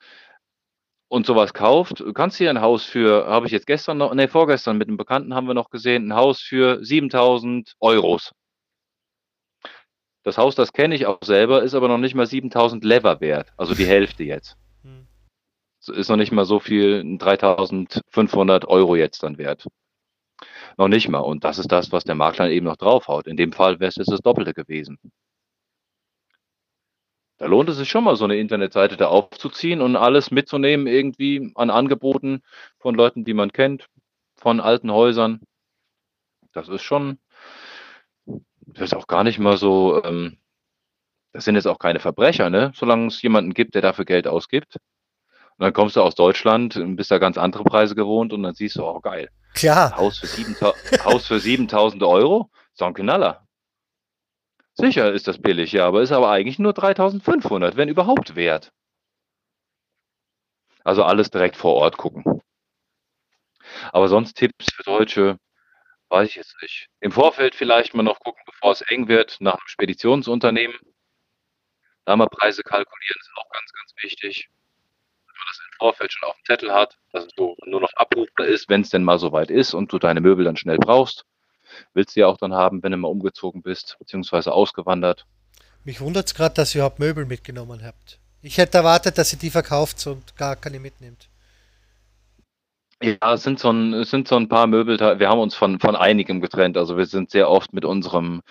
S2: und sowas kauft. Du kannst hier ein Haus für, habe ich jetzt gestern noch, nee, vorgestern mit einem Bekannten haben wir noch gesehen, ein Haus für 7000 Euros. Das Haus, das kenne ich auch selber, ist aber noch nicht mal 7000 Lever wert, also die Hälfte jetzt.
S1: Hm.
S2: Ist noch nicht mal so viel, 3500 Euro jetzt dann wert. Noch nicht mal. Und das ist das, was der Makler eben noch draufhaut. In dem Fall wäre es das Doppelte gewesen. Da lohnt es sich schon mal, so eine Internetseite da aufzuziehen und alles mitzunehmen, irgendwie an Angeboten von Leuten, die man kennt, von alten Häusern. Das ist schon, das ist auch gar nicht mal so, ähm, das sind jetzt auch keine Verbrecher, ne? Solange es jemanden gibt, der dafür Geld ausgibt. Und dann kommst du aus Deutschland und bist da ganz andere Preise gewohnt und dann siehst du, oh geil,
S1: Klar,
S2: Haus für 7000 Haus für 7000 Euro? Doch ein Knaller. Sicher ist das billig, ja, aber ist aber eigentlich nur 3500, wenn überhaupt wert. Also alles direkt vor Ort gucken. Aber sonst Tipps für Deutsche, weiß ich jetzt nicht. Im Vorfeld vielleicht mal noch gucken, bevor es eng wird, nach einem Speditionsunternehmen. Da mal Preise kalkulieren, ist auch ganz, ganz wichtig. Dass man das im Vorfeld schon auf dem Zettel hat, dass es nur noch abrufbar ist, wenn es denn mal soweit ist und du deine Möbel dann schnell brauchst. Willst du ja auch dann haben, wenn du mal umgezogen bist, beziehungsweise ausgewandert.
S1: mich wundert es gerade, dass ihr überhaupt Möbel mitgenommen habt. Ich hätte erwartet, dass ihr die verkauft und gar keine mitnimmt.
S2: Ja, es sind so ein, es sind so ein paar Möbel, wir haben uns von, von einigem getrennt. Also wir sind sehr oft mit unserem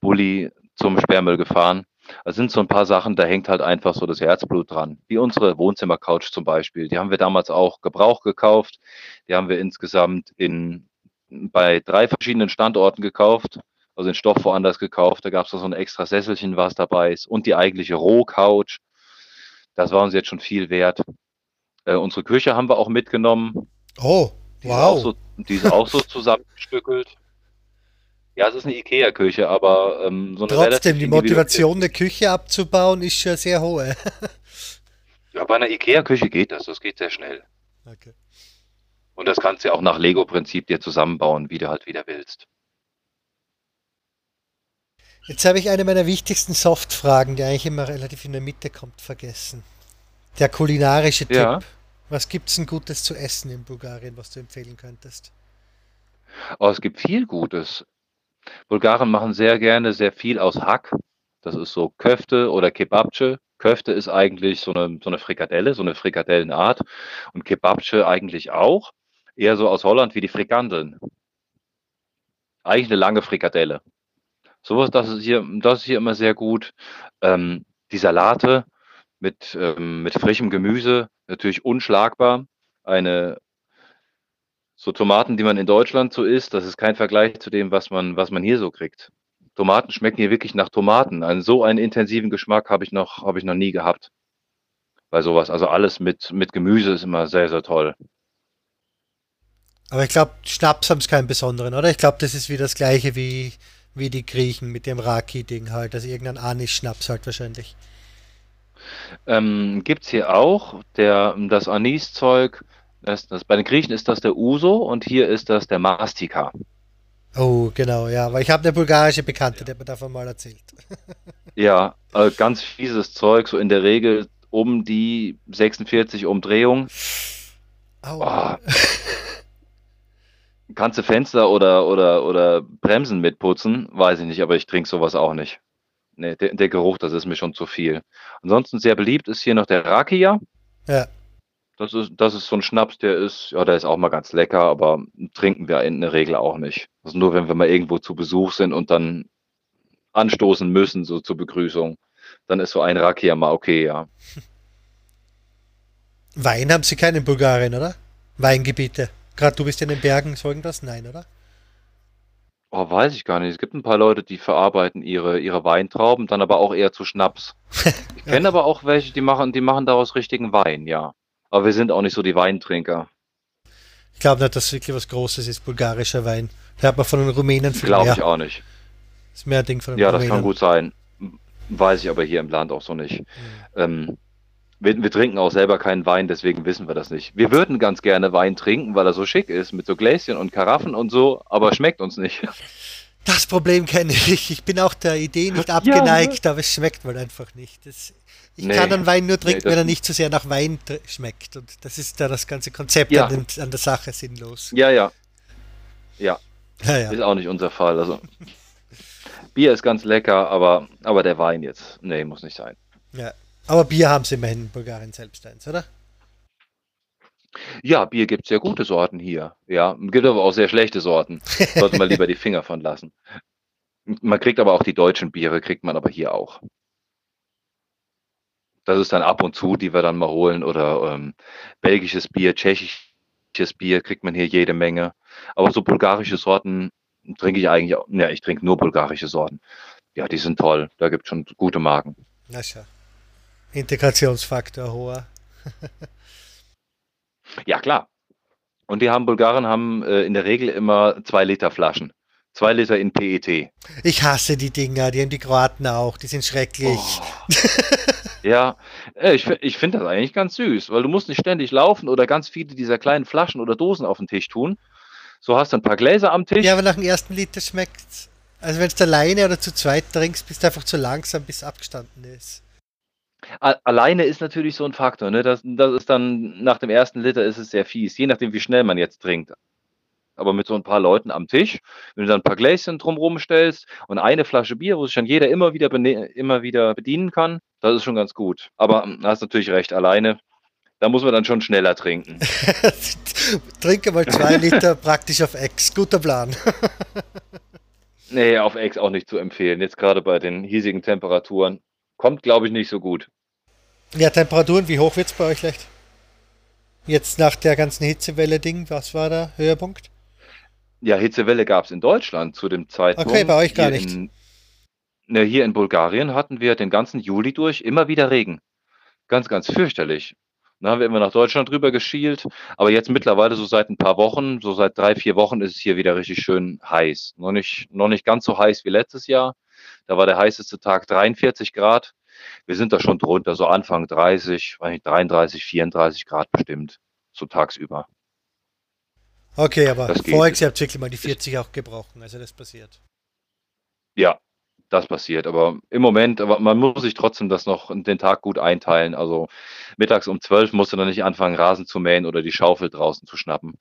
S2: Bulli zum Sperrmüll gefahren. Es sind so ein paar Sachen, da hängt halt einfach so das Herzblut dran. Wie unsere Wohnzimmercouch zum Beispiel. Die haben wir damals auch Gebrauch gekauft. Die haben wir insgesamt in, bei drei verschiedenen Standorten gekauft. Also den Stoff woanders gekauft. Da gab es so ein extra Sesselchen, was dabei ist. Und die eigentliche Rohcouch. Das war uns jetzt schon viel wert. Äh, unsere Küche haben wir auch mitgenommen.
S1: Oh,
S2: Die ist auch
S1: wow.
S2: so, die ist auch so zusammengestückelt. Ja, es ist eine IKEA-Küche, aber ähm, so eine
S1: Trotzdem, die Motivation, eine Küche abzubauen, ist schon sehr hohe.
S2: Ja, bei einer IKEA-Küche geht das, das geht sehr schnell.
S1: Okay.
S2: Und das kannst du ja auch nach Lego-Prinzip dir zusammenbauen, wie du halt wieder willst.
S1: Jetzt habe ich eine meiner wichtigsten Soft-Fragen, die eigentlich immer relativ in der Mitte kommt, vergessen. Der kulinarische
S2: Ja.
S1: Tipp. Was gibt's denn Gutes zu essen in Bulgarien, was du empfehlen könntest?
S2: Aber es gibt viel Gutes. Bulgaren machen sehr gerne sehr viel aus Hack. Das ist so Köfte oder Kebabce. Köfte ist eigentlich so eine, so eine Frikadelle, so eine Frikadellenart. Und Kebabce eigentlich auch. Eher so aus Holland wie die Frikandeln. Eigentlich eine lange Frikadelle. Sowas, das ist hier, das ist hier immer sehr gut. Ähm, die Salate mit, ähm, mit frischem Gemüse, natürlich unschlagbar. Eine so Tomaten, die man in Deutschland so isst, das ist kein Vergleich zu dem, was man, was man hier so kriegt. Tomaten schmecken hier wirklich nach Tomaten. Einen, so einen intensiven Geschmack habe ich noch, habe ich noch nie gehabt. Bei sowas. Also alles mit, mit Gemüse ist immer sehr, sehr toll.
S1: Aber ich glaube, Schnaps haben es keinen besonderen, oder? Ich glaube, das ist wie das gleiche wie, wie die Griechen mit dem Raki-Ding halt. Also irgendein Anis-Schnaps halt wahrscheinlich.
S2: Ähm, Gibt es hier auch der, das Aniszeug, das, das, bei den Griechen ist das der Uso und hier ist das der Mastika.
S1: Oh, genau, ja. Weil ich habe eine bulgarische Bekannte, der hat mir davon mal erzählt.
S2: Ja, äh, ganz fieses Zeug, so in der Regel um die 46 Umdrehungen.
S1: Au.
S2: Oh. Kannst du Fenster oder, oder, oder Bremsen mitputzen? Weiß ich nicht, aber ich trinke sowas auch nicht. Nee, der, der Geruch, das ist mir schon zu viel. Ansonsten sehr beliebt ist hier noch der Rakia.
S1: Ja.
S2: Das ist, das ist so ein Schnaps, der ist, ja, der ist auch mal ganz lecker, aber trinken wir in der Regel auch nicht. Also nur wenn wir mal irgendwo zu Besuch sind und dann anstoßen müssen, so zur Begrüßung, dann ist so ein Rakia mal okay, ja.
S1: Wein haben sie keinen in Bulgarien, oder? Weingebiete. Gerade du bist in den Bergen, so irgendwas? Nein, oder?
S2: Oh, weiß ich gar nicht. Es gibt ein paar Leute, die verarbeiten ihre, ihre Weintrauben, dann aber auch eher zu Schnaps. Ich kenne aber auch welche, die machen, die machen daraus richtigen Wein, ja. Aber wir sind auch nicht so die Weintrinker.
S1: Ich glaube nicht, dass es wirklich was Großes ist, bulgarischer Wein. Da hat man von den Rumänen viel
S2: Glaube ich auch nicht.
S1: ist mehr ein Ding von den
S2: Ja, das
S1: Rumänen.
S2: kann gut sein. Weiß ich aber hier im Land auch so nicht. Ähm, wir, wir trinken auch selber keinen Wein, deswegen wissen wir das nicht. Wir würden ganz gerne Wein trinken, weil er so schick ist, mit so Gläschen und Karaffen und so, aber schmeckt uns nicht.
S1: Das Problem kenne ich. Ich bin auch der Idee nicht abgeneigt, aber es schmeckt wohl einfach nicht. Das, ich
S2: Nee.
S1: kann einen Wein nur trinken,
S2: Nee,
S1: wenn er nicht zu sehr nach Wein schmeckt. Und das ist da das ganze Konzept
S2: Ja.
S1: an, dem, an der Sache sinnlos.
S2: Ja, ja. Ja,
S1: Ja, ja.
S2: ist auch nicht unser Fall. Also Bier ist ganz lecker, aber, aber der Wein jetzt, nee, muss nicht sein.
S1: ja. Aber Bier haben sie immerhin in Bulgarien selbst eins, oder?
S2: Ja, Bier gibt sehr gute Sorten hier. Ja, gibt aber auch sehr schlechte Sorten. Sollte man lieber die Finger von lassen. Man kriegt aber auch die deutschen Biere, kriegt man aber hier auch. Das ist dann ab und zu, die wir dann mal holen. Oder ähm, belgisches Bier, tschechisches Bier kriegt man hier jede Menge. Aber so bulgarische Sorten trinke ich eigentlich auch. Ja, ich trinke nur bulgarische Sorten. Ja, die sind toll. Da gibt es schon gute Marken.
S1: Na schau. Integrationsfaktor hoher.
S2: Ja, klar. Und die haben Bulgaren haben äh, in der Regel immer zwei Liter Flaschen. Zwei Liter in PET.
S1: Ich hasse die Dinger, die haben die Kroaten auch, die sind schrecklich.
S2: Oh. Ja, äh, ich, ich finde das eigentlich ganz süß, weil du musst nicht ständig laufen oder ganz viele dieser kleinen Flaschen oder Dosen auf den Tisch tun. So hast du ein paar Gläser am Tisch.
S1: Ja, aber nach dem ersten Liter schmeckt's. Also wenn du alleine oder zu zweit trinkst, bist du einfach zu langsam, bis es abgestanden ist.
S2: Alleine ist natürlich so ein Faktor. Ne? Das, das ist dann, nach dem ersten Liter ist es sehr fies, je nachdem, wie schnell man jetzt trinkt. Aber mit so ein paar Leuten am Tisch, wenn du dann ein paar Gläschen drumherum stellst und eine Flasche Bier, wo sich dann jeder immer wieder, immer wieder bedienen kann, das ist schon ganz gut. Aber hm, hast natürlich recht, alleine, da muss man dann schon schneller trinken.
S1: Trinke mal zwei Liter praktisch auf Ex. Guter Plan.
S2: Nee, auf Ex auch nicht zu empfehlen. Jetzt gerade bei den hiesigen Temperaturen. Kommt, glaube ich, nicht so gut.
S1: Ja, Temperaturen, wie hoch wird's bei euch leicht? Jetzt nach der ganzen Hitzewelle-Ding, was war der Höhepunkt?
S2: Ja, Hitzewelle gab es in Deutschland zu dem Zeitpunkt.
S1: Okay, bei euch gar
S2: Hier
S1: nicht.
S2: In, ne, hier in Bulgarien hatten wir den ganzen Juli durch immer wieder Regen. Ganz, ganz fürchterlich. Dann haben wir immer nach Deutschland rüber geschielt. Aber jetzt mittlerweile, so seit ein paar Wochen, so seit drei, vier Wochen, ist es hier wieder richtig schön heiß. Noch nicht, noch nicht ganz so heiß wie letztes Jahr. Da war der heißeste Tag 43 Grad. Wir sind da schon drunter, so Anfang 30, weiß nicht, 33, 34 Grad bestimmt, so tagsüber.
S1: Okay, aber Jahr habt ihr wirklich mal die 40 auch gebrochen, also das passiert.
S2: Ja, das passiert. Aber im Moment, aber man muss sich trotzdem das noch den Tag gut einteilen. Also mittags um 12 musst du dann nicht anfangen, Rasen zu mähen oder die Schaufel draußen zu schnappen.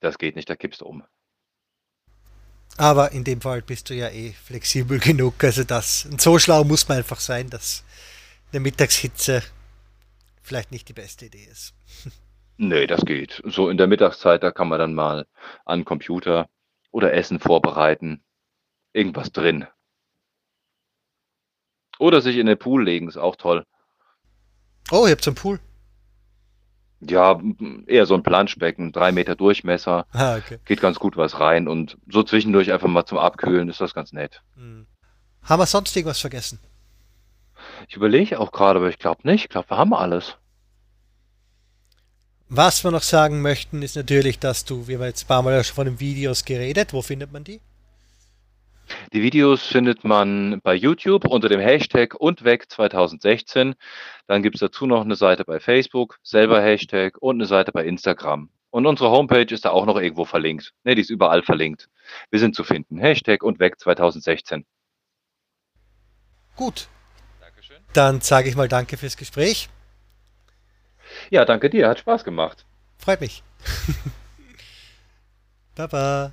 S2: Das geht nicht, da kippst du um.
S1: Aber in dem Fall bist du ja eh flexibel genug, also das. Und so schlau muss man einfach sein, dass eine Mittagshitze vielleicht nicht die beste Idee ist.
S2: Nee, das geht. So in der Mittagszeit, da kann man dann mal an Computer oder Essen vorbereiten. Irgendwas drin. Oder sich in den Pool legen, ist auch toll.
S1: Oh, ihr habt so einen Pool.
S2: Ja, eher so ein Planschbecken, drei Meter Durchmesser.
S1: Ah, okay.
S2: geht ganz gut was rein und so zwischendurch einfach mal zum Abkühlen ist das ganz nett.
S1: Hm. Haben wir sonst irgendwas vergessen?
S2: Ich überlege auch gerade, aber ich glaube nicht. Ich glaube, wir haben alles.
S1: Was wir noch sagen möchten, ist natürlich, dass du, wir haben jetzt ein paar Mal schon von den Videos geredet, wo findet man die?
S2: Die Videos findet man bei YouTube unter dem Hashtag und weg 2016. Dann gibt es dazu noch eine Seite bei Facebook, selber Hashtag und eine Seite bei Instagram. Und unsere Homepage ist da auch noch irgendwo verlinkt. Ne, die ist überall verlinkt. Wir sind zu finden. Hashtag und weg 2016.
S1: Gut. Dankeschön. Dann sage ich mal Danke fürs Gespräch.
S2: Ja, danke dir. Hat Spaß gemacht.
S1: Freut mich. Baba.